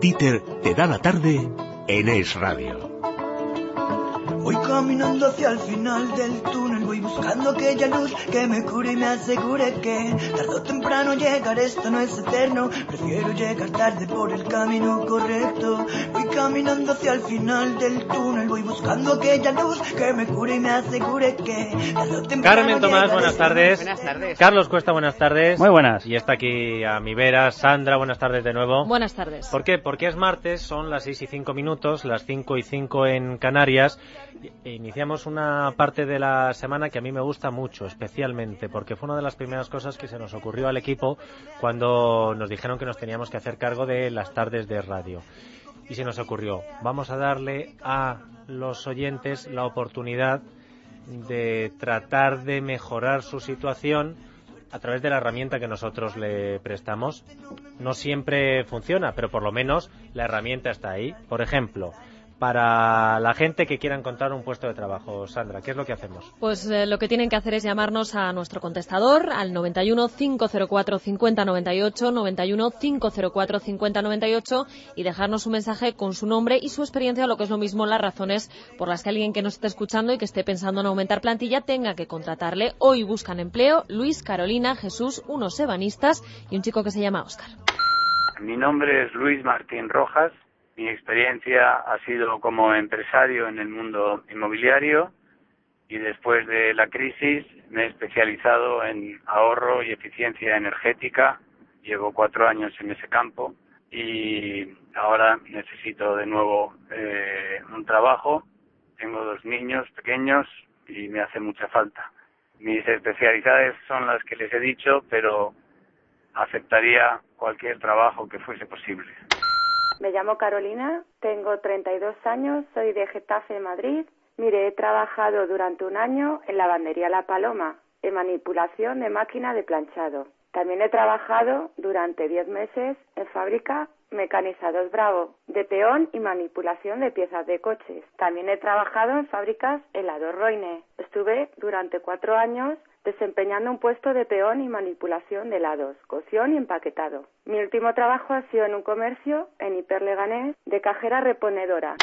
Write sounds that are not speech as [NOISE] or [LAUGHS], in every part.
Dieter te da la tarde en Es Radio. Voy caminando hacia el final del túnel, voy buscando aquella luz que me cure y me asegure que tarde o temprano llegar, esto no es eterno, prefiero llegar tarde por el camino correcto. Voy caminando hacia el final del túnel, voy buscando aquella luz que me cure y me asegure que tarde o temprano Carmen Tomás, llegar, buenas tardes. Buenas tardes. Carlos Cuesta, buenas tardes. Muy buenas. Y está aquí a mi vera Sandra, buenas tardes de nuevo. Buenas tardes. ¿Por qué? Porque es martes, son las 6 y 5 minutos, las 5 y 5 en Canarias. E iniciamos una parte de la semana que a mí me gusta mucho, especialmente, porque fue una de las primeras cosas que se nos ocurrió al equipo cuando nos dijeron que nos teníamos que hacer cargo de las tardes de radio. Y se nos ocurrió, vamos a darle a los oyentes la oportunidad de tratar de mejorar su situación a través de la herramienta que nosotros le prestamos. No siempre funciona, pero por lo menos la herramienta está ahí. Por ejemplo, para la gente que quiera encontrar un puesto de trabajo, Sandra, ¿qué es lo que hacemos? Pues eh, lo que tienen que hacer es llamarnos a nuestro contestador al 91 504 5098, 91 504 5098 y dejarnos un mensaje con su nombre y su experiencia, lo que es lo mismo las razones por las que alguien que nos esté escuchando y que esté pensando en aumentar plantilla tenga que contratarle. Hoy buscan empleo Luis, Carolina, Jesús, unos ebanistas y un chico que se llama Óscar. Mi nombre es Luis Martín Rojas. Mi experiencia ha sido como empresario en el mundo inmobiliario y después de la crisis me he especializado en ahorro y eficiencia energética. Llevo cuatro años en ese campo y ahora necesito de nuevo eh, un trabajo. Tengo dos niños pequeños y me hace mucha falta. Mis especialidades son las que les he dicho, pero aceptaría cualquier trabajo que fuese posible. Me llamo Carolina, tengo 32 años, soy de Getafe, Madrid. Mire, he trabajado durante un año en lavandería La Paloma, en manipulación de máquina de planchado. También he trabajado durante 10 meses en fábrica Mecanizados Bravo, de peón y manipulación de piezas de coches. También he trabajado en fábricas Helado Roine. Estuve durante cuatro años desempeñando un puesto de peón y manipulación de helados, cocción y empaquetado. Mi último trabajo ha sido en un comercio en Hiperleganés de cajera reponedora.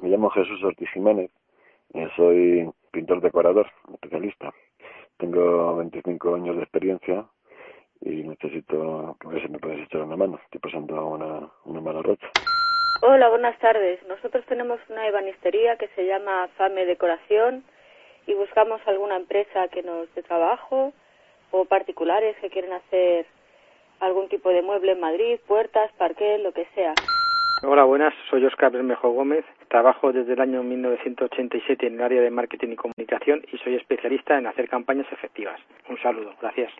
Me llamo Jesús Ortiz Jiménez, y soy pintor decorador, especialista. Tengo 25 años de experiencia y necesito que si me puedes echar una mano. Estoy pasando una, una mala racha. Hola, buenas tardes. Nosotros tenemos una ebanistería que se llama Fame Decoración y buscamos alguna empresa que nos dé trabajo o particulares que quieren hacer algún tipo de mueble en Madrid, puertas, parquet, lo que sea. Hola, buenas. Soy Oscar Bermejo Gómez. Trabajo desde el año 1987 en el área de marketing y comunicación y soy especialista en hacer campañas efectivas. Un saludo. Gracias.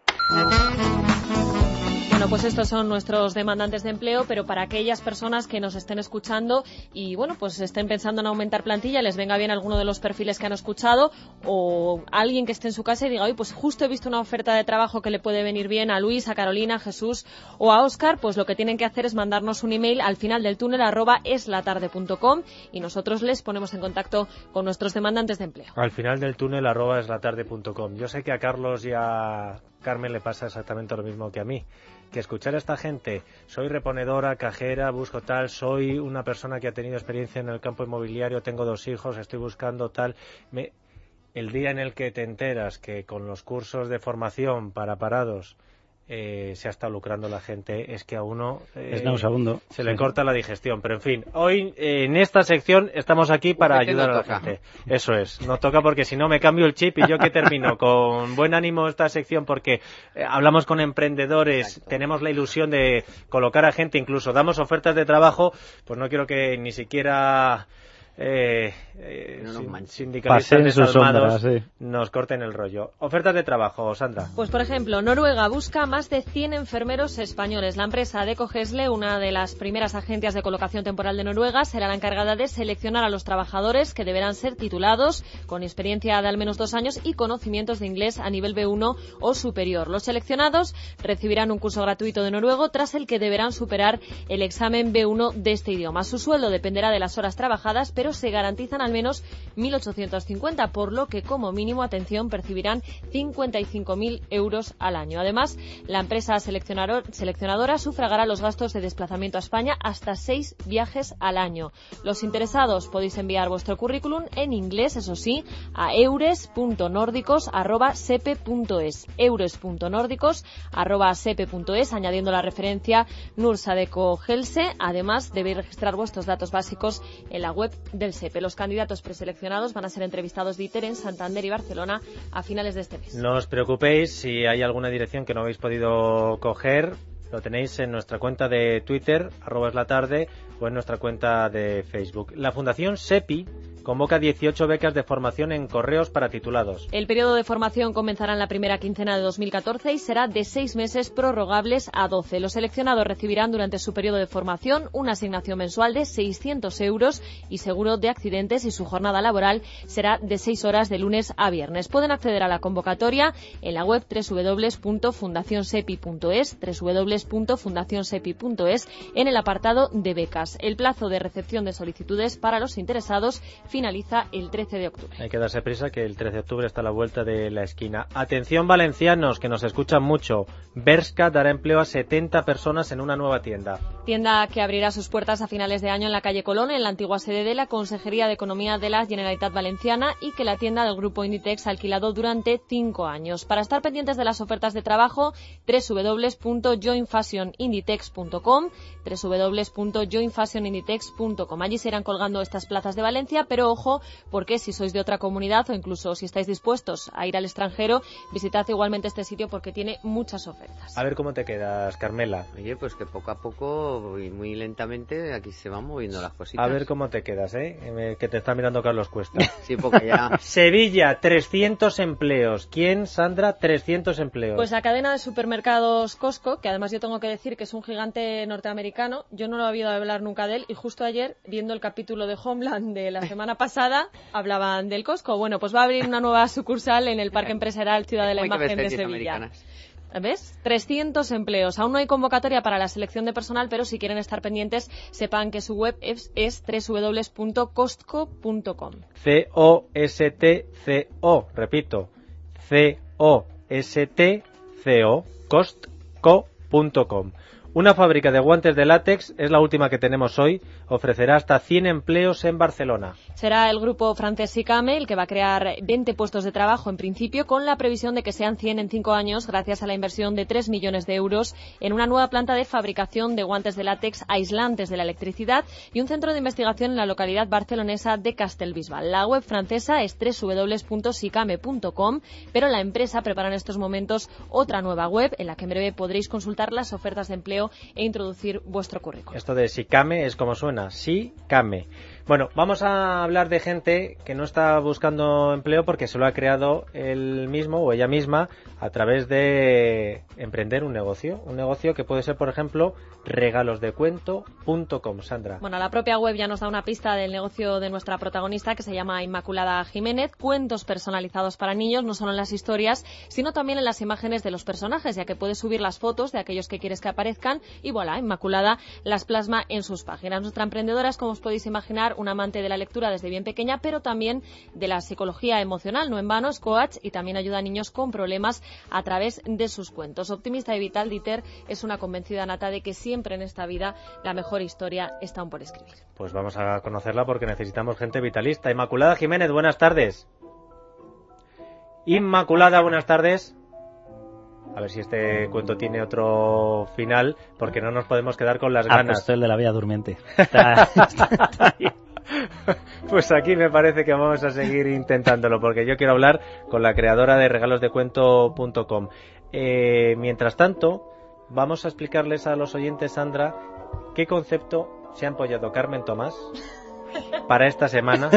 Bueno, pues estos son nuestros demandantes de empleo, pero para aquellas personas que nos estén escuchando y bueno, pues estén pensando en aumentar plantilla, les venga bien alguno de los perfiles que han escuchado o alguien que esté en su casa y diga, oye, pues justo he visto una oferta de trabajo que le puede venir bien a Luis, a Carolina, a Jesús o a Óscar, pues lo que tienen que hacer es mandarnos un email al final del túnel arroba eslatarde.com y nosotros les ponemos en contacto con nuestros demandantes de empleo. Al final del túnel arroba eslatarde.com. Yo sé que a Carlos y a Carmen le pasa exactamente lo mismo que a mí. Que escuchar a esta gente, soy reponedora, cajera, busco tal, soy una persona que ha tenido experiencia en el campo inmobiliario, tengo dos hijos, estoy buscando tal. Me... El día en el que te enteras que con los cursos de formación para parados eh, se ha estado lucrando la gente, es que a uno eh, Es nauseabundo. se le Sí. corta la digestión. Pero en fin, hoy eh, en esta sección estamos aquí para ayudar no a la toca. gente. Eso es, no toca porque si no me cambio el chip y yo que termino [LAUGHS] con buen ánimo esta sección porque eh, hablamos con emprendedores, Exacto. tenemos la ilusión de colocar a gente, incluso damos ofertas de trabajo, pues no quiero que ni siquiera eh, eh, No nos sindicalistas desalmados sí. nos corten el rollo. Ofertas de trabajo, Sandra. Pues por ejemplo, Noruega busca más de 100 enfermeros españoles. La empresa Deco Gesle, una de las primeras agencias de colocación temporal de Noruega, será la encargada de seleccionar a los trabajadores que deberán ser titulados con experiencia de al menos dos años y conocimientos de inglés a nivel B1 o superior. Los seleccionados recibirán un curso gratuito de noruego tras el que deberán superar el examen B1 de este idioma. Su sueldo dependerá de las horas trabajadas, pero se garantizan al menos 1.850, por lo que como mínimo, atención, percibirán 55.000 euros al año. Además, la empresa seleccionadora sufragará los gastos de desplazamiento a España hasta seis viajes al año. Los interesados podéis enviar vuestro currículum en inglés, eso sí, a eures.nórdicos.sepe.es eures.nórdicos.sepe.es añadiendo la referencia Nursadeco Gelse. Además, debéis registrar vuestros datos básicos en la web del SEPE. Los candidatos preseleccionados van a ser entrevistados de ITER en Santander y Barcelona a finales de este mes. No os preocupéis si hay alguna dirección que no habéis podido coger. Lo tenéis en nuestra cuenta de Twitter, arroba tarde, o en nuestra cuenta de Facebook. La Fundación SEPI convoca 18 becas de formación en correos para titulados. El periodo de formación comenzará en la primera quincena de 2014 y será de seis meses prorrogables a 12. Los seleccionados recibirán durante su periodo de formación una asignación mensual de 600 euros y seguro de accidentes y su jornada laboral será de seis horas de lunes a viernes. Pueden acceder a la convocatoria en la web www.fundacionsepi.es www.fundacionsepi.es en el apartado de becas. El plazo de recepción de solicitudes para los interesados finaliza el 13 de octubre. Hay que darse prisa que el 13 de octubre está a la vuelta de la esquina. Atención valencianos que nos escuchan mucho. Berska dará empleo a 70 personas en una nueva tienda. Tienda que abrirá sus puertas a finales de año en la calle Colón, en la antigua sede de la Consejería de Economía de la Generalitat Valenciana y que la tienda del grupo Inditex ha alquilado durante cinco años. Para estar pendientes de las ofertas de trabajo, www.joinfashioninditex.com www.joinfashioninditex.com. Allí se irán colgando estas plazas de Valencia, pero ojo, porque si sois de otra comunidad o incluso si estáis dispuestos a ir al extranjero, visitad igualmente este sitio porque tiene muchas ofertas. A ver cómo te quedas, Carmela. Oye, pues que poco a poco y muy lentamente aquí se van moviendo las cositas. A ver cómo te quedas, ¿eh? Que te está mirando Carlos Cuesta. [LAUGHS] sí, porque ya... Sevilla, 300 empleos. ¿Quién, Sandra? 300 empleos. Pues la cadena de supermercados Costco, que además yo tengo que decir que es un gigante norteamericano, yo no lo había oído hablar nunca de él y justo ayer, viendo el capítulo de Homeland de la semana [LAUGHS] pasada, hablaban del Costco. Bueno, pues va a abrir una nueva sucursal en el Parque Empresarial Ciudad de la Imagen de Sevilla. ¿Ves? 300 empleos. Aún no hay convocatoria para la selección de personal, pero si quieren estar pendientes, sepan que su web es, es www.costco.com. C-O-S-T-C-O. Repito. C-O-S-T-C-O. Costco.com. Una fábrica de guantes de látex es la última que tenemos hoy. Ofrecerá hasta 100 empleos en Barcelona. Será el grupo francés Sicame el que va a crear 20 puestos de trabajo en principio, con la previsión de que sean 100 en 5 años, gracias a la inversión de 3 millones de euros en una nueva planta de fabricación de guantes de látex aislantes de la electricidad y un centro de investigación en la localidad barcelonesa de Castelbisbal. La web francesa es www.sicame.com, pero la empresa prepara en estos momentos otra nueva web en la que en breve podréis consultar las ofertas de empleo e introducir vuestro currículum. Esto de Sicame es como suena, Sicame. Bueno, vamos a hablar de gente que no está buscando empleo porque se lo ha creado él mismo o ella misma a través de emprender un negocio. Un negocio que puede ser, por ejemplo, regalosdecuento.com. Sandra. Bueno, la propia web ya nos da una pista del negocio de nuestra protagonista que se llama Inmaculada Jiménez. Cuentos personalizados para niños, no solo en las historias, sino también en las imágenes de los personajes, ya que puedes subir las fotos de aquellos que quieres que aparezcan y voilà, Inmaculada las plasma en sus páginas. Nuestra emprendedora como os podéis imaginar, un amante de la lectura desde bien pequeña, pero también de la psicología emocional. No en vano es coach y también ayuda a niños con problemas a través de sus cuentos. Optimista y vital, Dieter es una convencida nata de que siempre en esta vida la mejor historia está aún por escribir. Pues vamos a conocerla porque necesitamos gente vitalista. Inmaculada Jiménez, buenas tardes. Inmaculada, buenas tardes. A ver si este cuento tiene otro final, porque no nos podemos quedar con las Ah, ganas. pues el de la Bella Durmiente. [LAUGHS] Está- está ahí. [LAUGHS] Pues aquí me parece que vamos a seguir intentándolo, porque yo quiero hablar con la creadora de regalosdecuento.com. Eh, mientras tanto, vamos a explicarles a los oyentes, Sandra, qué concepto se ha empollado Carmen Tomás [LAUGHS] para esta semana,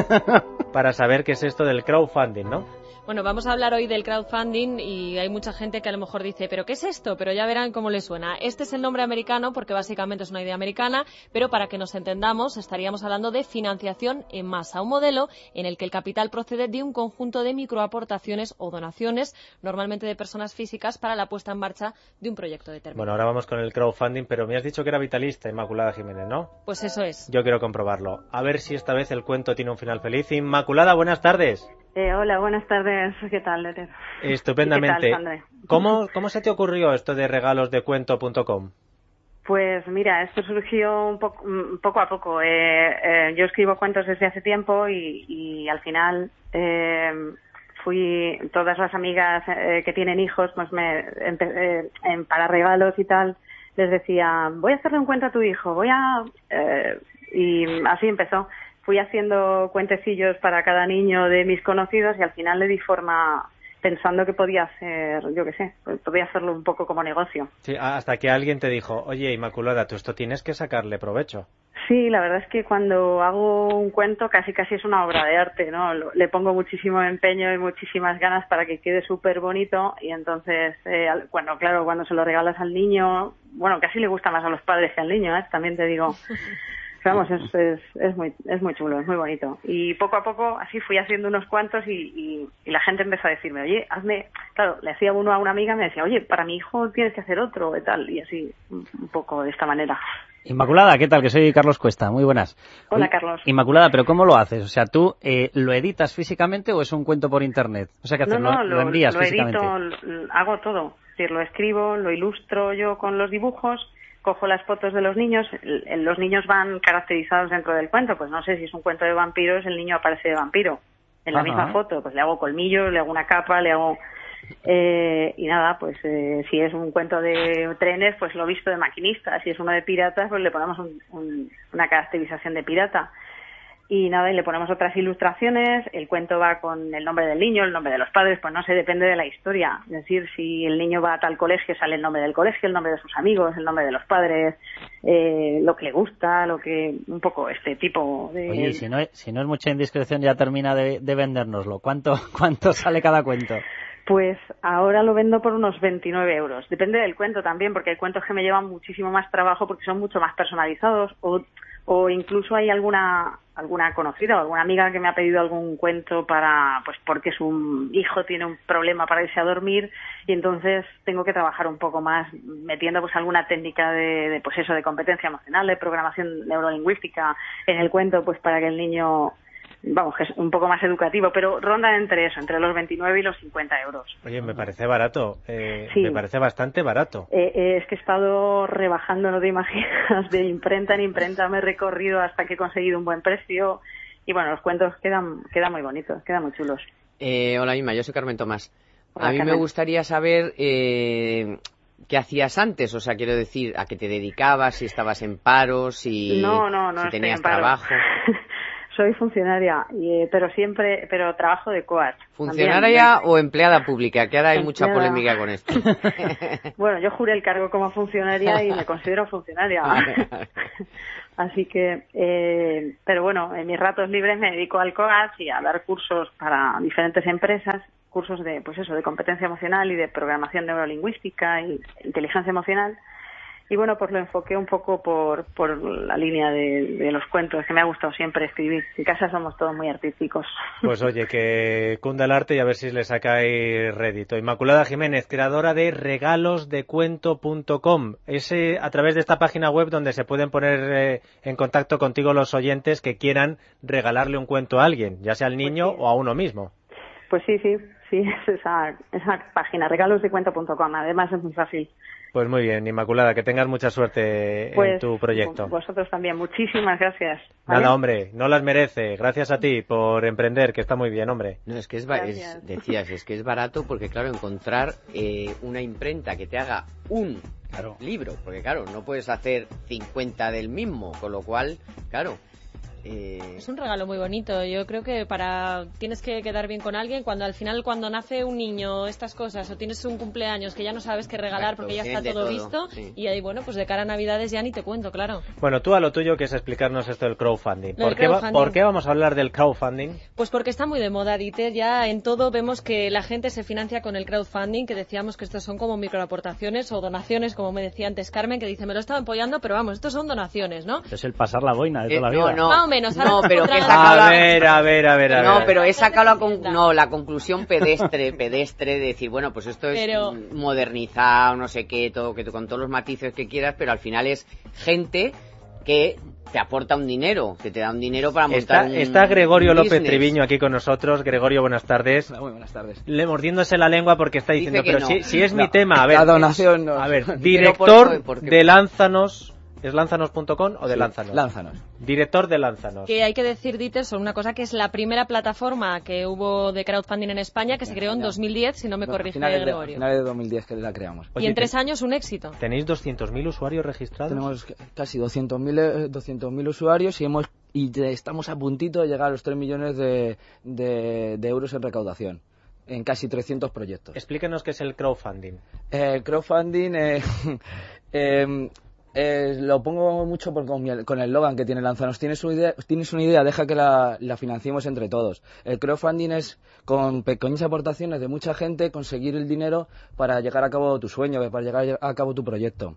para saber qué es esto del crowdfunding, ¿no? Bueno, vamos a hablar hoy del crowdfunding y hay mucha gente que a lo mejor dice, ¿pero qué es esto? Pero ya verán cómo le suena. Este es el nombre americano porque básicamente es una idea americana, pero para que nos entendamos estaríamos hablando de financiación en masa, un modelo en el que el capital procede de un conjunto de microaportaciones o donaciones, normalmente de personas físicas, para la puesta en marcha de un proyecto determinado. Bueno, ahora vamos con el crowdfunding, pero me has dicho que era vitalista, Inmaculada Jiménez, ¿no? Pues eso es. Yo quiero comprobarlo. A ver si esta vez el cuento tiene un final feliz. Inmaculada, buenas tardes. Eh, hola, buenas tardes. ¿Qué tal, Leter? Estupendamente. ¿Cómo, ¿Cómo se te ocurrió esto de regalosdecuento.com? Pues mira, esto surgió un poco, poco a poco. Eh, eh, yo escribo cuentos desde hace tiempo y, y al final eh, fui todas las amigas eh, que tienen hijos, pues me eh, en, para regalos y tal les decía voy a hacerle un cuento a tu hijo, voy a eh, y así empezó fui haciendo cuentecillos para cada niño de mis conocidos y al final le di forma pensando que podía hacer, yo qué sé, pues podía hacerlo un poco como negocio. Sí, hasta que alguien te dijo, oye, Inmaculada, tú esto tienes que sacarle provecho. Sí, la verdad es que cuando hago un cuento casi casi es una obra de arte, ¿no? Le pongo muchísimo empeño y muchísimas ganas para que quede súper bonito y entonces, eh, bueno, claro, cuando se lo regalas al niño, bueno, casi le gusta más a los padres que al niño, ¿eh? También te digo. [LAUGHS] vamos, es, es, es, muy, es muy chulo, es muy bonito. Y poco a poco así fui haciendo unos cuantos y, y, la gente empezó a decirme, oye, hazme, claro, le hacía uno a una amiga, me decía, oye, para mi hijo tienes que hacer otro y tal, y así, un poco de esta manera. Inmaculada, ¿qué tal? Que soy Carlos Cuesta, muy buenas. Hola, Carlos. Inmaculada, ¿pero cómo lo haces? O sea, ¿tú eh, lo editas físicamente o es un cuento por internet? O sea, ¿qué haces? No, no, ¿Lo, lo envías lo físicamente? edito, hago todo. Es decir, lo escribo, lo ilustro yo con los dibujos cojo las fotos de los niños, los niños van caracterizados dentro del cuento, pues no sé si es un cuento de vampiros, el niño aparece de vampiro en la Ajá. misma foto, pues le hago colmillos, le hago una capa, le hago eh, y nada, pues eh, si es un cuento de trenes, pues lo visto de maquinista, si es uno de piratas, pues le ponemos un- un- una caracterización de pirata y nada, y le ponemos otras ilustraciones, el cuento va con el nombre del niño, el nombre de los padres, pues no sé, depende de la historia. Es decir, si el niño va a tal colegio, sale el nombre del colegio, el nombre de sus amigos, el nombre de los padres, eh, lo que le gusta, lo que, un poco este tipo de... Oye, y si no, es, si no es mucha indiscreción, ya termina de, de vendérnoslo. ¿Cuánto, [LAUGHS] ¿Cuánto sale cada cuento? Pues ahora lo vendo por unos 29 euros. Depende del cuento también, porque hay cuentos que me llevan muchísimo más trabajo porque son mucho más personalizados o, o incluso hay alguna alguna conocida o alguna amiga que me ha pedido algún cuento para pues porque su hijo tiene un problema para irse a dormir y entonces tengo que trabajar un poco más metiendo pues alguna técnica de, de, pues eso de competencia emocional de programación neurolingüística en el cuento pues para que el niño vamos que es un poco más educativo pero ronda entre eso entre los 29 y los 50 euros Oye, me parece barato. eh, Sí. Me parece bastante barato. Eh, eh, es que he estado rebajando, no te imaginas, de imprenta en imprenta, me he recorrido hasta que he conseguido un buen precio. Y bueno, los cuentos quedan, quedan muy bonitos, quedan muy chulos. Eh, hola, Inma, yo soy Carmen Tomás. Hola, a mí me gustaría saber eh, qué hacías antes, o sea, quiero decir, a qué te dedicabas, si estabas en paro, si, no, no, no si tenías en paro. trabajo. [LAUGHS] Soy funcionaria, y, eh, pero siempre, pero trabajo de coach. ¿Funcionaria o empleada pública? Que ahora hay mucha polémica con esto. [LAUGHS] Bueno, yo juré el cargo como funcionaria y me considero funcionaria. [LAUGHS] [LAUGHS] Así que, eh, pero bueno, en mis ratos libres me dedico al COAS y a dar cursos para diferentes empresas, cursos de, pues eso, de competencia emocional y de programación neurolingüística y inteligencia emocional. Y bueno, pues lo enfoqué un poco por, por la línea de, de los cuentos, que me ha gustado siempre escribir. En casa somos todos muy artísticos. Pues oye, que cunda el arte y a ver si le sacáis rédito. Inmaculada Jiménez, creadora de regalosdecuento.com. Es a través de esta página web donde se pueden poner eh, en contacto contigo los oyentes que quieran regalarle un cuento a alguien, ya sea al niño o a uno mismo. Pues sí, sí, sí, es esa, esa página, regalosdecuento.com. Además es muy fácil. Pues muy bien, Inmaculada, que tengas mucha suerte en Pues, tu proyecto. Vosotros también. Muchísimas gracias. ¿vale? Nada, hombre, no las merece. Gracias a ti por emprender, que está muy bien, hombre. No, es que es, decías, es que es barato porque, claro, encontrar eh, una imprenta que te haga un libro, porque, claro, no puedes hacer 50 del mismo, con lo cual, claro, Eh, Es un regalo muy bonito. Yo creo que para tienes que quedar bien con alguien cuando al final cuando nace un niño estas cosas o tienes un cumpleaños que ya no sabes qué regalar Exacto, porque ya está todo, todo, visto sí. y ahí bueno pues de cara a Navidades ya ni te cuento, claro. Bueno, tú a lo tuyo que es explicarnos esto del crowdfunding. ¿Por qué, va- crowdfunding. ¿Por qué vamos a hablar del crowdfunding? Pues porque está muy de moda, Dieter. Ya en todo vemos que la gente se financia con el crowdfunding, que decíamos que estos son como microaportaciones o donaciones, como me decía antes Carmen, que dice, me lo estaba apoyando, pero vamos, estos son donaciones, ¿no? Es el pasar la boina de Eh, toda la no, vida. no, Más o menos, ahora no, pero que saca A la- ver, a ver, a ver, a No, ver. pero he sacado la, con- no, la conclusión pedestre, pedestre de decir, bueno, pues esto es Pero- modernizado, no sé qué, todo, que tú- con todos los matices que quieras, pero al final es gente que te aporta un dinero, que te da un dinero para montar Está, un está Gregorio un López. Triviño aquí con nosotros. Gregorio, buenas tardes. Muy buenas tardes. Le mordiéndose la lengua porque está diciendo, pero no. si, si es No, mi tema, a ver. la donación no. A ver, [LAUGHS] director de Lánzanos, ¿es lánzanos.com o de Sí, Lánzanos? Lánzanos. Director de Lánzanos. Que hay que decir, Dieter, sobre una cosa que es la primera plataforma que hubo de crowdfunding en España, que se creó en 2010, si no me No, corrige finales de, Gregorio. finales de 2010 que la creamos. y en te- tres años un éxito. ¿Tenéis 200.000 usuarios registrados? Tenemos casi 200.000 eh, 200.000 usuarios y hemos y estamos a puntito de llegar a los 3 millones de, de- de euros en recaudación en casi 300 proyectos. Explíquenos qué es el crowdfunding. Eh, crowdfunding eh, [LAUGHS] em, eh, lo pongo mucho por- con, el Logan que tiene Lanzanos. Tienes una idea, tienes una idea deja que la, la financiemos entre todos. El crowdfunding es con pequeñas aportaciones de mucha gente conseguir el dinero para llegar a cabo tu sueño, para llegar a cabo tu proyecto.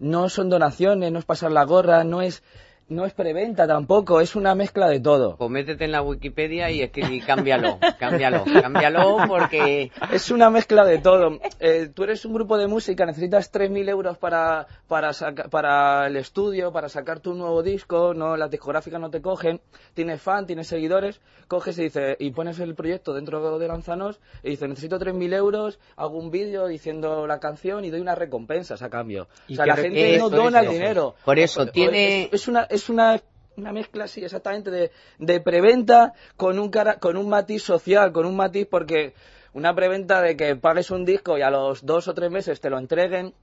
No son donaciones, no es pasar la gorra, no es no es preventa tampoco, es una mezcla de todo. Pues métete en la Wikipedia y, y cámbialo, cámbialo, cámbialo porque Es una mezcla de todo. Eh, tú eres un grupo de música, necesitas 3.000 euros para, para, saca- para el estudio, para sacar tu nuevo disco, no las discográficas no te cogen, tienes fan, tienes seguidores, coges y, dice, y pones el proyecto dentro de Lanzanos y dices, necesito 3.000 euros, hago un vídeo diciendo la canción y doy unas recompensas a cambio. ¿Y O sea, la gente no dona el dinero. Por eso, tiene- Es, es una... Es una una mezcla así exactamente de, de preventa con un cara, con un matiz social, con un matiz porque una preventa de que pagues un disco y a los dos o tres meses te lo entreguen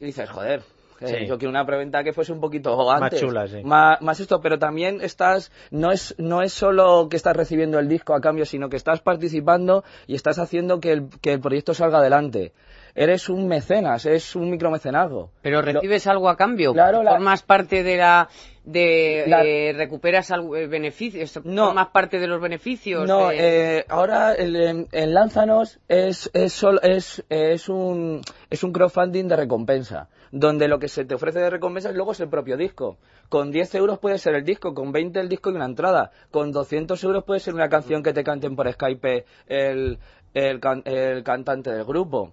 y dices, joder, Sí. yo quiero una preventa que fuese un poquito antes. chula, sí. Má- más esto, pero también estás, no es, no es solo que estás recibiendo el disco a cambio, sino que estás participando y estás haciendo que el, que el proyecto salga adelante. Eres un mecenas, es un micromecenazgo. pero recibes algo a cambio, Claro, la- formas parte de la de La- eh, recuperas algo, eh, beneficios, No. formas parte de los beneficios. No, eh, eh, ahora el, Lánzanos es, es, es, es, un, es un crowdfunding de recompensa, donde lo que se te ofrece de recompensa luego es el propio disco. Con 10 euros puede ser el disco, con 20 el disco y una entrada. Con 200 euros puede ser una canción que te canten por Skype el, el, can- el cantante del grupo.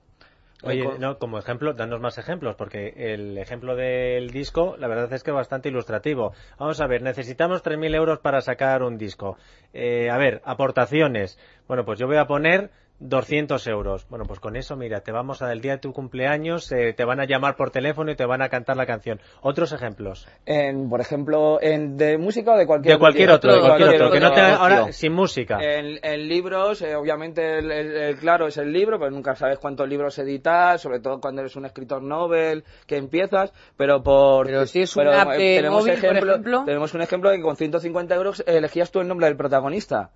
Oye, no, como ejemplo, danos más ejemplos, porque el ejemplo del disco, la verdad es que es bastante ilustrativo. Vamos a ver, necesitamos 3.000 euros para sacar un disco. Eh, a ver, aportaciones. Bueno, pues yo voy a poner 200 euros. Bueno, pues con eso, mira, te vamos a dar el día de tu cumpleaños, eh, te van a llamar por teléfono y te van a cantar la canción. Otros ejemplos. en, por ejemplo, en, de música o de cualquier De cualquier otro, de cualquier otro. Que no te, ahora, sin música. En, en libros, eh, obviamente, el, el- el claro es el libro, pero nunca sabes cuántos libros editas, sobre todo cuando eres un escritor novel, que empiezas, pero por... Pero si es pero, una app eh, tenemos móvil, por ejemplo- ejemplo. Tenemos un ejemplo de que con 150 euros elegías tú el nombre del protagonista.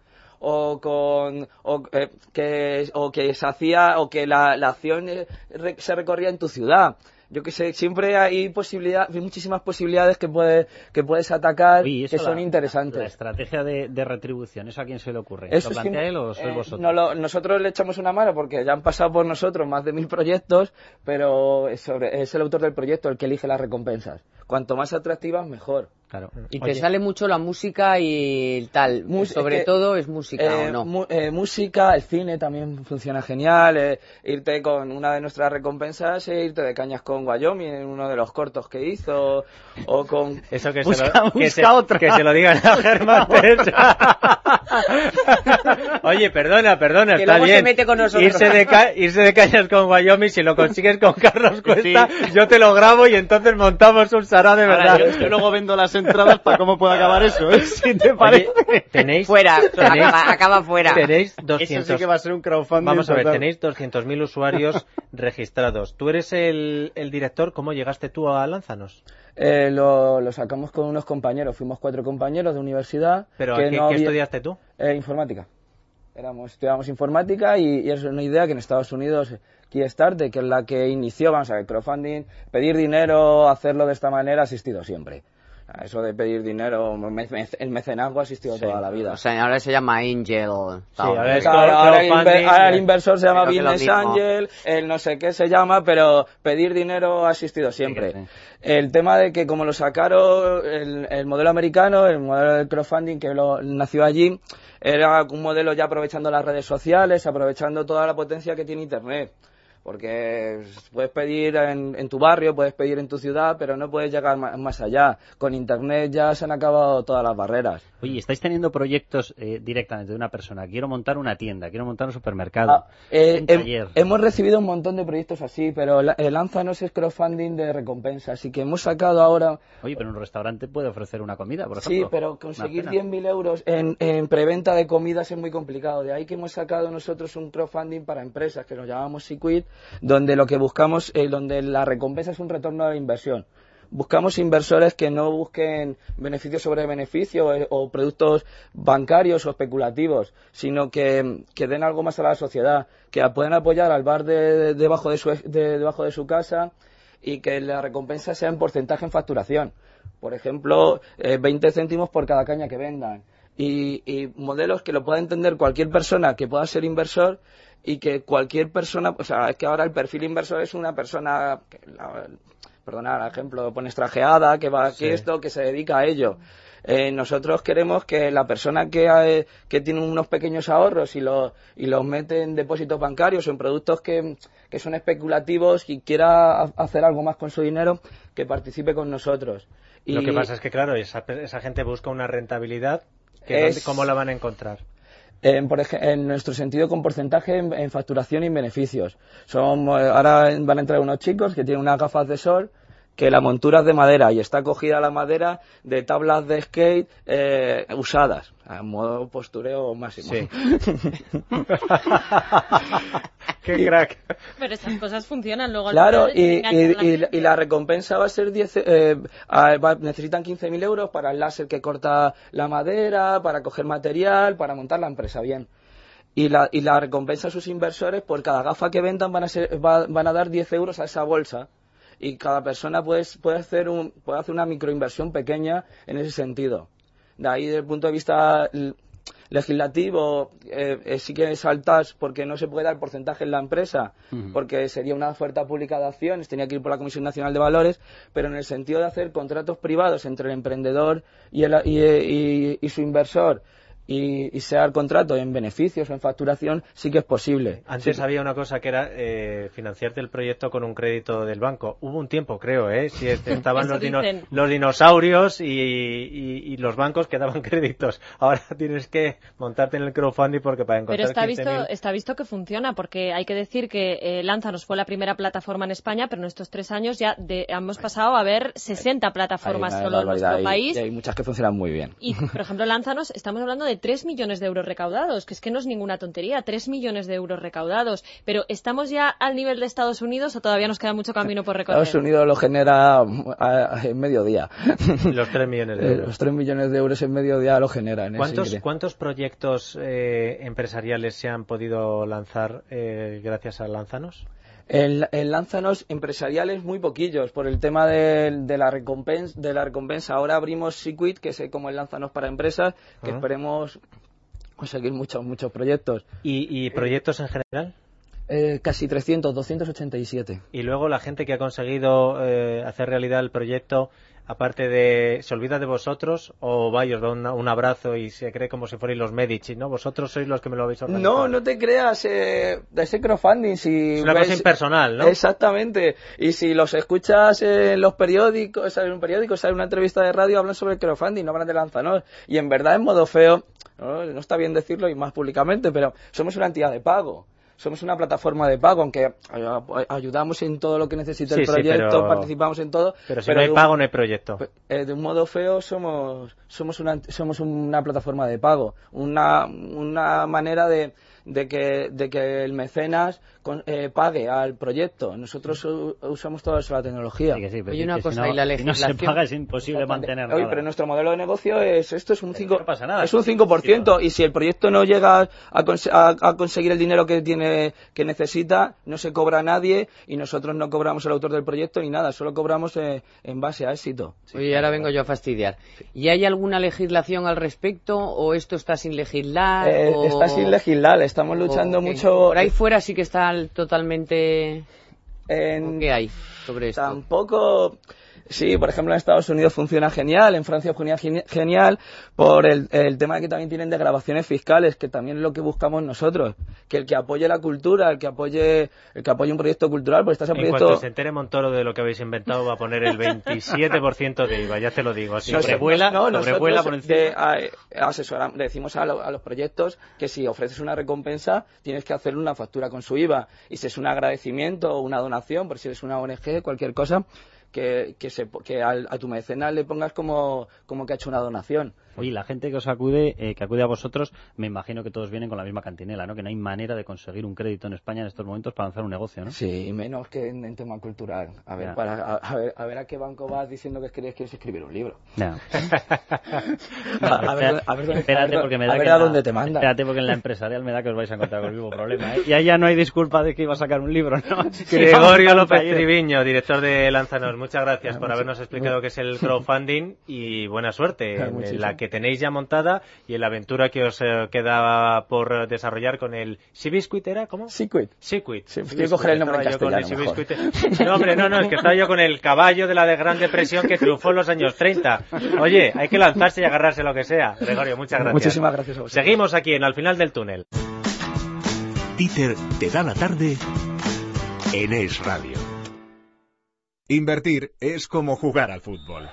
O con o, eh, que o que se hacía o que la, la acción eh, se recorría en tu ciudad yo que sé siempre hay posibilidad hay muchísimas posibilidades que puedes que puedes atacar Oye, ¿y eso que son la- interesantes La estrategia de, de retribución, ¿eso a quién se le ocurre? eso ¿Lo es plantea que- él o sois eh, vosotros? no lo- nosotros le echamos una mano porque ya han pasado por nosotros más de mil proyectos, pero es, sobre- es el autor del proyecto el que elige las recompensas. Cuanto más atractivas, mejor. Claro. y te Oye. sale mucho la música y el tal. Mus- Sobre es que, todo es música Eh, o no. mu- eh, música, el cine también funciona genial. eh, irte con una de nuestras recompensas e irte de cañas con Wyoming en uno de los cortos que hizo, o con [LAUGHS] Eso que, Busca- se, lo, que, busca se, otra. que se lo digan a Germán [LAUGHS] Teresa. Oye, perdona, perdona, Que está luego se bien. mete con nosotros. Irse de, ca- irse de cañas con Wyoming, si lo consigues con Carlos Cuesta, yo te lo grabo y entonces montamos un sará de Ahora, verdad. yo, yo luego vendo las entradas para cómo puede acabar eso, ¿eh? [LAUGHS] Si te parece. Oye, tenéis Fuera, tenéis- acaba, acaba fuera. Tenéis Eso 200 sí que va a ser un crowdfunding. Vamos a ver, total. tenéis 200.000 usuarios [LAUGHS] registrados. Tú eres el, el director, ¿cómo llegaste tú a Lánzanos? Eh, lo, lo sacamos con unos compañeros, fuimos cuatro compañeros de universidad. ¿Pero que ¿qué, no qué había- estudiaste tú? Eh, informática. Éramos, estudiábamos informática y, y es una idea que en Estados Unidos Kickstarter, que es la que inició, vamos a ver, crowdfunding, pedir dinero, hacerlo de esta manera ha existido siempre. Eso de pedir dinero, me- me- el mecenazgo ha existido toda la vida. O sea, ahora se llama Angel. ahora es Claro, ahora, el, crowdfunding, inver- ahora el eh, inversor se llama Business. Angel, el no sé qué se llama, pero pedir dinero ha existido siempre. Sí, sí. El tema de que como lo sacaron el, el modelo americano, el modelo del crowdfunding que lo, nació allí, era un modelo ya aprovechando las redes sociales, aprovechando toda la potencia que tiene Internet. Porque puedes pedir en, en tu barrio, puedes pedir en tu ciudad, pero no puedes llegar más allá. Con Internet ya se han acabado todas las barreras. Oye, ¿estáis teniendo proyectos eh, directamente de una persona? Quiero montar una tienda, quiero montar un supermercado, Ah, eh, un hemos recibido un montón de proyectos así, pero la- el Lánzanos es crowdfunding de recompensa, así que hemos sacado ahora, Oye, pero un restaurante puede ofrecer una comida, por sí, ejemplo. pero Una conseguir cena. 10.000 euros en, en preventa de comidas es muy complicado. De ahí que hemos sacado nosotros un crowdfunding para empresas que nos llamamos Sequid, donde lo que buscamos, eh, donde la recompensa es un retorno la inversión. Buscamos inversores que no busquen beneficio sobre beneficio eh, o productos bancarios o especulativos, sino que, que den algo más a la sociedad, que puedan apoyar al bar de, de- debajo, de su, de- debajo de su casa y que la recompensa sea en porcentaje en facturación. Por ejemplo, eh, 20 céntimos por cada caña que vendan. Y, y modelos que lo pueda entender cualquier persona que pueda ser inversor y que cualquier persona, o sea, es que ahora el perfil inversor es una persona, que la- perdona el ejemplo, pones trajeada, que va aquí Sí. esto, que se dedica a ello. Eh, nosotros queremos que la persona que, eh, que tiene unos pequeños ahorros y los, y los mete en depósitos bancarios o en productos que, que son especulativos y quiera ha- hacer algo más con su dinero, que participe con nosotros. Y Lo que pasa es que, claro, esa, esa gente busca una rentabilidad. Que Es- ¿dónde- ¿Cómo la van a encontrar? En, por en nuestro sentido, con porcentaje en, facturación y en beneficios. Son, ahora van a entrar unos chicos que tienen unas gafas de sol que la montura es de madera y está cogida la madera de tablas de skate eh, usadas, a modo postureo máximo. Sí. [LAUGHS] ¡Qué crack! Pero estas cosas funcionan luego. al Claro, final y, y- y- gente. y la recompensa va a ser 10, eh, va- necesitan 15.000 euros para el láser que corta la madera, para coger material, para montar la empresa bien. Y la, y la recompensa a sus inversores, por cada gafa que vendan, van a, ser, va- van a dar 10 euros a esa bolsa. Y cada persona puede, puede, hacer, un, puede hacer una microinversión pequeña en ese sentido. De ahí, desde el punto de vista legislativo, eh, eh, sí que saltas porque no se puede dar porcentaje en la empresa, porque sería una oferta pública de acciones, tenía que ir por la Comisión Nacional de Valores, pero en el sentido de hacer contratos privados entre el emprendedor y, el- y- y- y su inversor y, y sea el contrato en beneficios o en facturación, sí que es posible. Antes Sí. había una cosa que era eh, financiarte el proyecto con un crédito del banco. Hubo un tiempo, creo, ¿eh? Si estaban [LAUGHS] los, dino- los dinosaurios y, y- y los bancos que daban [LAUGHS] créditos. Ahora tienes que montarte en el crowdfunding porque para encontrar Pero está visto, 15.000 está visto que funciona, porque hay que decir que eh, Lánzanos fue la primera plataforma en España, pero en estos tres años ya de- hemos pasado a ver 60 plataformas Hay solo en nuestro barbaridad y- país. y hay muchas que funcionan muy bien. Y, por ejemplo, Lánzanos, estamos hablando de 3 millones de euros recaudados, que es que no es ninguna tontería, 3 millones de euros recaudados. Pero ¿estamos ya al nivel de Estados Unidos o todavía nos queda mucho camino por recorrer? Estados Unidos lo genera en medio día. [LAUGHS] los 3 millones de Eh, euros. Los 3 millones de euros en medio día lo generan. es ¿Cuántos. ¿Cuántos proyectos eh, empresariales se han podido lanzar eh, gracias a Lanzanos? En, en Lánzanos empresariales muy poquillos por el tema de, de la recompensa de la recompensa. Ahora abrimos Sequit, que es como el Lánzanos para empresas, que Ajá. esperemos conseguir muchos muchos proyectos. ¿Y, y proyectos en general? Eh, casi 300, 287. Y luego la gente que ha conseguido eh, hacer realidad el proyecto, aparte de, ¿se olvida de vosotros o vaya, os da un abrazo y se cree como si fuerais los Medici, ¿no? Vosotros sois los que me lo habéis organizado. No, no te creas, eh, de ese crowdfunding, si Es una ves- cosa impersonal, ¿no? Exactamente. Y si los escuchas en los periódicos, sale en un periódico, sale una entrevista de radio, hablan sobre el crowdfunding, no hablan de Lanzanos. Y en verdad, en modo feo, no, no está bien decirlo y más públicamente, pero somos una entidad de pago. Somos una plataforma de pago, aunque ay- ayudamos en todo lo que necesita Sí, el sí, proyecto, pero- participamos en todo. Pero si no hay un- pago, no hay proyecto. eh, de un modo feo somos somos una somos una plataforma de pago una una manera de de que de que el mecenas con- eh, pague al proyecto nosotros u- usamos toda eso la tecnología Sí que sí, pero Oye, sí una que si cosa, no- y la si no se legislación- paga es imposible mantener Oye, nada. pero nuestro modelo de negocio es esto es un 5 pasa nada. es un 5% y si el proyecto no llega a, cons- a- a conseguir el dinero que tiene que necesita no se cobra a nadie y nosotros no cobramos al autor del proyecto ni nada solo cobramos eh, en base a éxito Oye, ahora vengo yo a fastidiar. ¿Y hay alguna legislación al respecto o esto está sin legislar? Eh, o- está sin legislar, estamos luchando mucho. Por ahí fuera sí que está totalmente... En... ¿O ¿Qué hay sobre esto? Tampoco. Sí, por ejemplo, en Estados Unidos funciona genial, en Francia funciona geni- genial, por el, el tema que también tienen de grabaciones fiscales, que también es lo que buscamos nosotros. Que el que apoye la cultura, el que apoye, el que apoye un proyecto cultural, pues estás en proyecto. cuanto se entere Montoro de lo que habéis inventado, va a poner el 27% de IVA, ya te lo digo. Si Nos- sobrevuela, no, sobrevuela por encima. de- a- asesora- le decimos a, lo- a los proyectos que si ofreces una recompensa tienes que hacer una factura con su IVA y si es un agradecimiento o una donación, por si eres una ONG, cualquier cosa, que, que, se, que al- a tu mecenas le pongas como, como que ha hecho una donación. Oye, la gente que os acude, eh, que acude a vosotros, me imagino que todos vienen con la misma cantinela, ¿no? Que no hay manera de conseguir un crédito en España en estos momentos para lanzar un negocio, ¿no? Sí, menos que en, en tema cultural. A ver, para, a, a ver, a ver a qué banco vas diciendo que quieres, quieres escribir un libro. Ya. [LAUGHS] A- a ver- a espérate a porque me a da ver que a en la- dónde te manda. Espérate porque en la empresarial me da que os vais a encontrar con el mismo problema, ¿eh? Y ahí ya no hay disculpa de que iba a sacar un libro, ¿no? [LAUGHS] Gregorio López. Triviño, director de Lanzanos, muchas gracias por Muchas- habernos explicado [LAUGHS] qué es el crowdfunding y buena suerte en Muchísimas. la que tenéis ya montada y en la aventura que os eh, queda por desarrollar con el Seabiscuit, ¿era? ¿Cómo? Sequit. Sequit. Sí, quiero coger el nombre en yo con el. Seabiscuit. No, hombre, no, no, es que estaba yo con el caballo de la de Gran Depresión que triunfó en los años 30. Oye, hay que lanzarse y agarrarse lo que sea. Gregorio, muchas gracias. Muchísimas gracias a vosotros. Seguimos aquí en Al Final del Túnel. Títer te da la tarde en Es Radio. Invertir es como jugar al fútbol.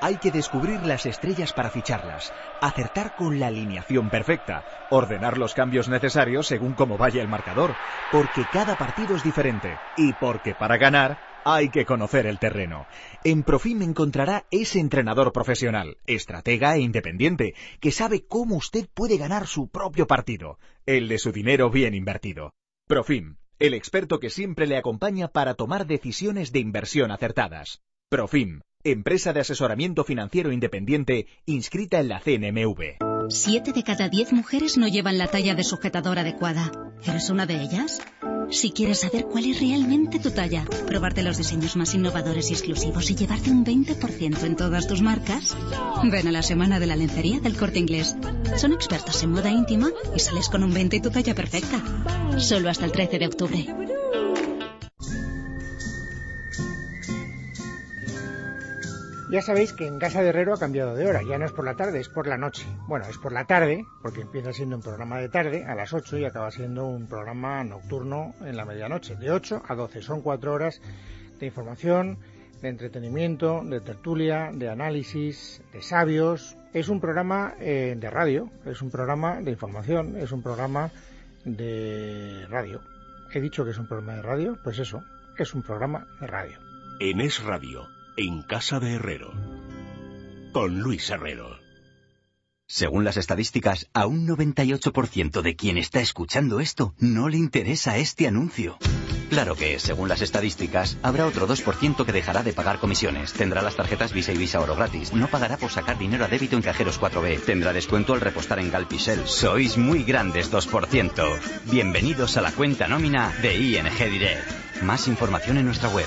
Hay que descubrir las estrellas para ficharlas, acertar con la alineación perfecta, Ordenar los cambios necesarios según cómo vaya el marcador. porque cada partido es diferente. Y porque para ganar hay que conocer el terreno. En Profim encontrará ese entrenador profesional, estratega e independiente, que sabe cómo usted puede ganar su propio partido. El de su dinero bien invertido. Profim, el experto que siempre le acompaña para tomar decisiones de inversión acertadas. Profim, empresa de asesoramiento financiero independiente inscrita en la CNMV. Siete de cada diez mujeres no llevan la talla de sujetador adecuada. ¿Eres una de ellas? Si quieres saber cuál es realmente tu talla, probarte los diseños más innovadores y exclusivos y llevarte un 20% en todas tus marcas, ven a la semana de la lencería del corte inglés. Son expertos en moda íntima y sales con un 20 y tu talla perfecta. Solo hasta el 13 de octubre. Ya sabéis que en Casa de Herrero ha cambiado de hora, ya no es por la tarde, es por la noche. Bueno, es por la tarde, porque empieza siendo un programa de tarde a las 8 y acaba siendo un programa nocturno en la medianoche, de 8 a 12. Son cuatro horas de información, de entretenimiento, de tertulia, de análisis, de sabios. Es un programa eh, de radio, es un programa de información, es un programa de radio. He dicho que es un programa de radio, pues eso, es un programa de radio. En Es Radio, en Casa de Herrero. Con Luis Herrero. Según las estadísticas, a un 98% de quien está escuchando esto no le interesa este anuncio. Claro que, según las estadísticas, habrá otro 2% que dejará de pagar comisiones. Tendrá las tarjetas Visa y Visa Oro gratis. No pagará por sacar dinero a débito en cajeros 4B. Tendrá descuento al repostar en Galpixel. Sois muy grandes 2%. Bienvenidos a la cuenta nómina de ING Direct. Más información en nuestra web.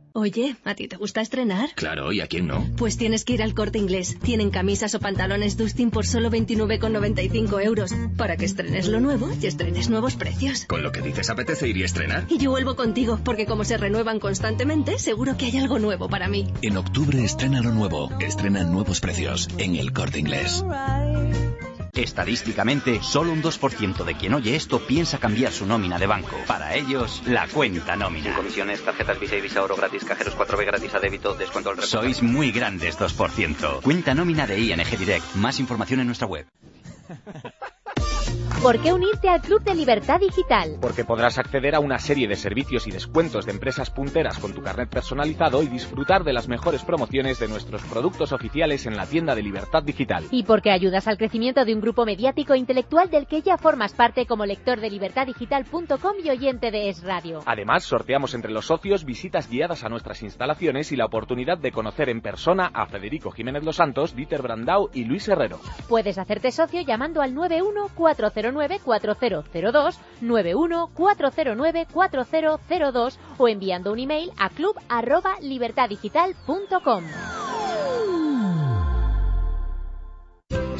Oye, ¿a ti te gusta estrenar? Claro, ¿y a quién no? Pues tienes que ir al corte inglés. Tienen camisas o pantalones Dustin por solo 29,95 euros. Para que estrenes lo nuevo y estrenes nuevos precios. Con lo que dices, apetece ir y estrenar. Y yo vuelvo contigo, porque como se renuevan constantemente, seguro que hay algo nuevo para mí. En octubre estrena lo nuevo. Estrenan nuevos precios en el corte inglés. Estadísticamente, solo un 2% de quien oye esto piensa cambiar su nómina de banco. Para ellos, la cuenta nómina. Sin comisiones, tarjetas Visa y Visa Oro gratis, cajeros 4B gratis a débito, descuento al resto. Sois muy grandes 2%. Cuenta nómina de ING Direct. Más información en nuestra web. [LAUGHS] ¿Por qué unirte al Club de Libertad Digital? Porque podrás acceder a una serie de servicios y descuentos de empresas punteras con tu carnet personalizado y disfrutar de las mejores promociones de nuestros productos oficiales en la tienda de Libertad Digital. Y porque ayudas al crecimiento de un grupo mediático e intelectual del que ya formas parte como lector de libertaddigital.com y oyente de Es Radio. Además, sorteamos entre los socios visitas guiadas a nuestras instalaciones y la oportunidad de conocer en persona a Federico Jiménez Los Santos, Dieter Brandau y Luis Herrero. Puedes hacerte socio llamando al 91409 4002 409 4002 o enviando un email a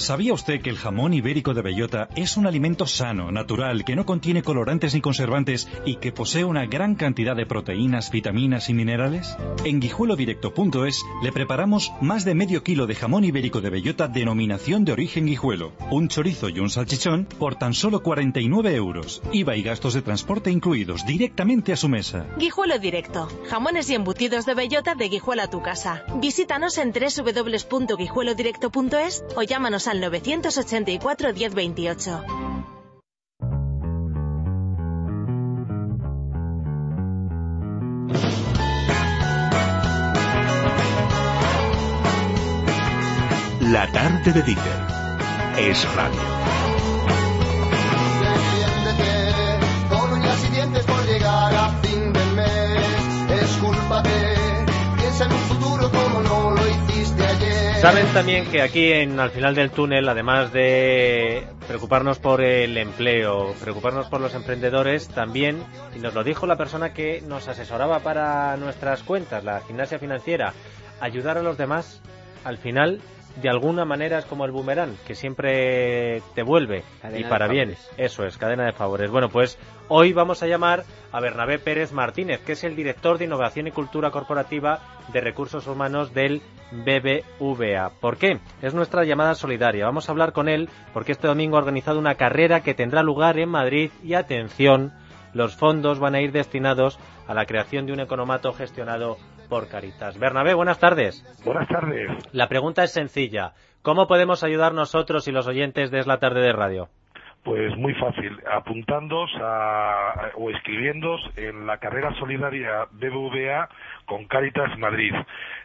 ¿Sabía usted que el jamón ibérico de bellota es un alimento sano, natural, que no contiene colorantes ni conservantes y que posee una gran cantidad de proteínas, vitaminas y minerales? En guijuelodirecto.es le preparamos más de medio kilo de jamón ibérico de bellota denominación de origen guijuelo, un chorizo y un salchichón por tan solo 49 euros, IVA y gastos de transporte incluidos directamente a su mesa. Guijuelo Directo, jamones y embutidos de bellota de Guijuelo a tu casa. Visítanos en www.guijuelodirecto.es o llámanos al 984 1028. La tarde de Dieter es radio. Saben también que aquí en al final del túnel, además de preocuparnos por el empleo, preocuparnos por los emprendedores, también, y nos lo dijo la persona que nos asesoraba para nuestras cuentas, la gimnasia financiera, ayudar a los demás, al final, de alguna manera es como el boomerang, que siempre te vuelve, Cadena y para bien. Eso es, cadena de favores. Bueno, pues hoy vamos a llamar a Bernabé Pérez Martínez, que es el director de Innovación y Cultura Corporativa de Recursos Humanos del BBVA. ¿Por qué? Es nuestra llamada solidaria. Vamos a hablar con él porque este domingo ha organizado una carrera que tendrá lugar en Madrid y atención, los fondos van a ir destinados a la creación de un economato gestionado por Caritas. Bernabé, buenas tardes. Buenas tardes. La pregunta es sencilla. ¿Cómo podemos ayudar nosotros y los oyentes de Es la tarde de radio? Pues muy fácil, apuntándos a, o escribiéndos en la carrera solidaria BBVA con Caritas Madrid.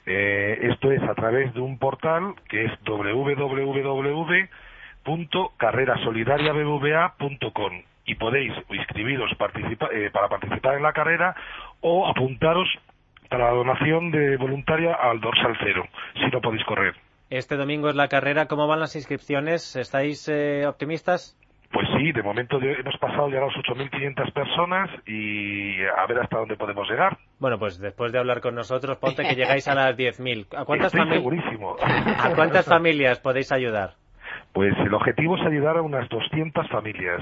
Eh, esto es a través de un portal que es www.carrerasolidariabbva.com y podéis inscribiros participa- eh, para participar en la carrera o apuntaros para la donación de voluntaria al dorsal cero, si no podéis correr. Este domingo es la carrera. ¿Cómo van las inscripciones? ¿Estáis eh, optimistas? Pues sí, de momento hemos pasado ya las 8.500 personas y a ver hasta dónde podemos llegar. Bueno, pues después de hablar con nosotros, ponte que llegáis a las [LAUGHS] 10.000. ¿A cuántas, Estoy segurísimo. [LAUGHS] ¿A cuántas familias podéis ayudar? Pues el objetivo es ayudar a unas 200 familias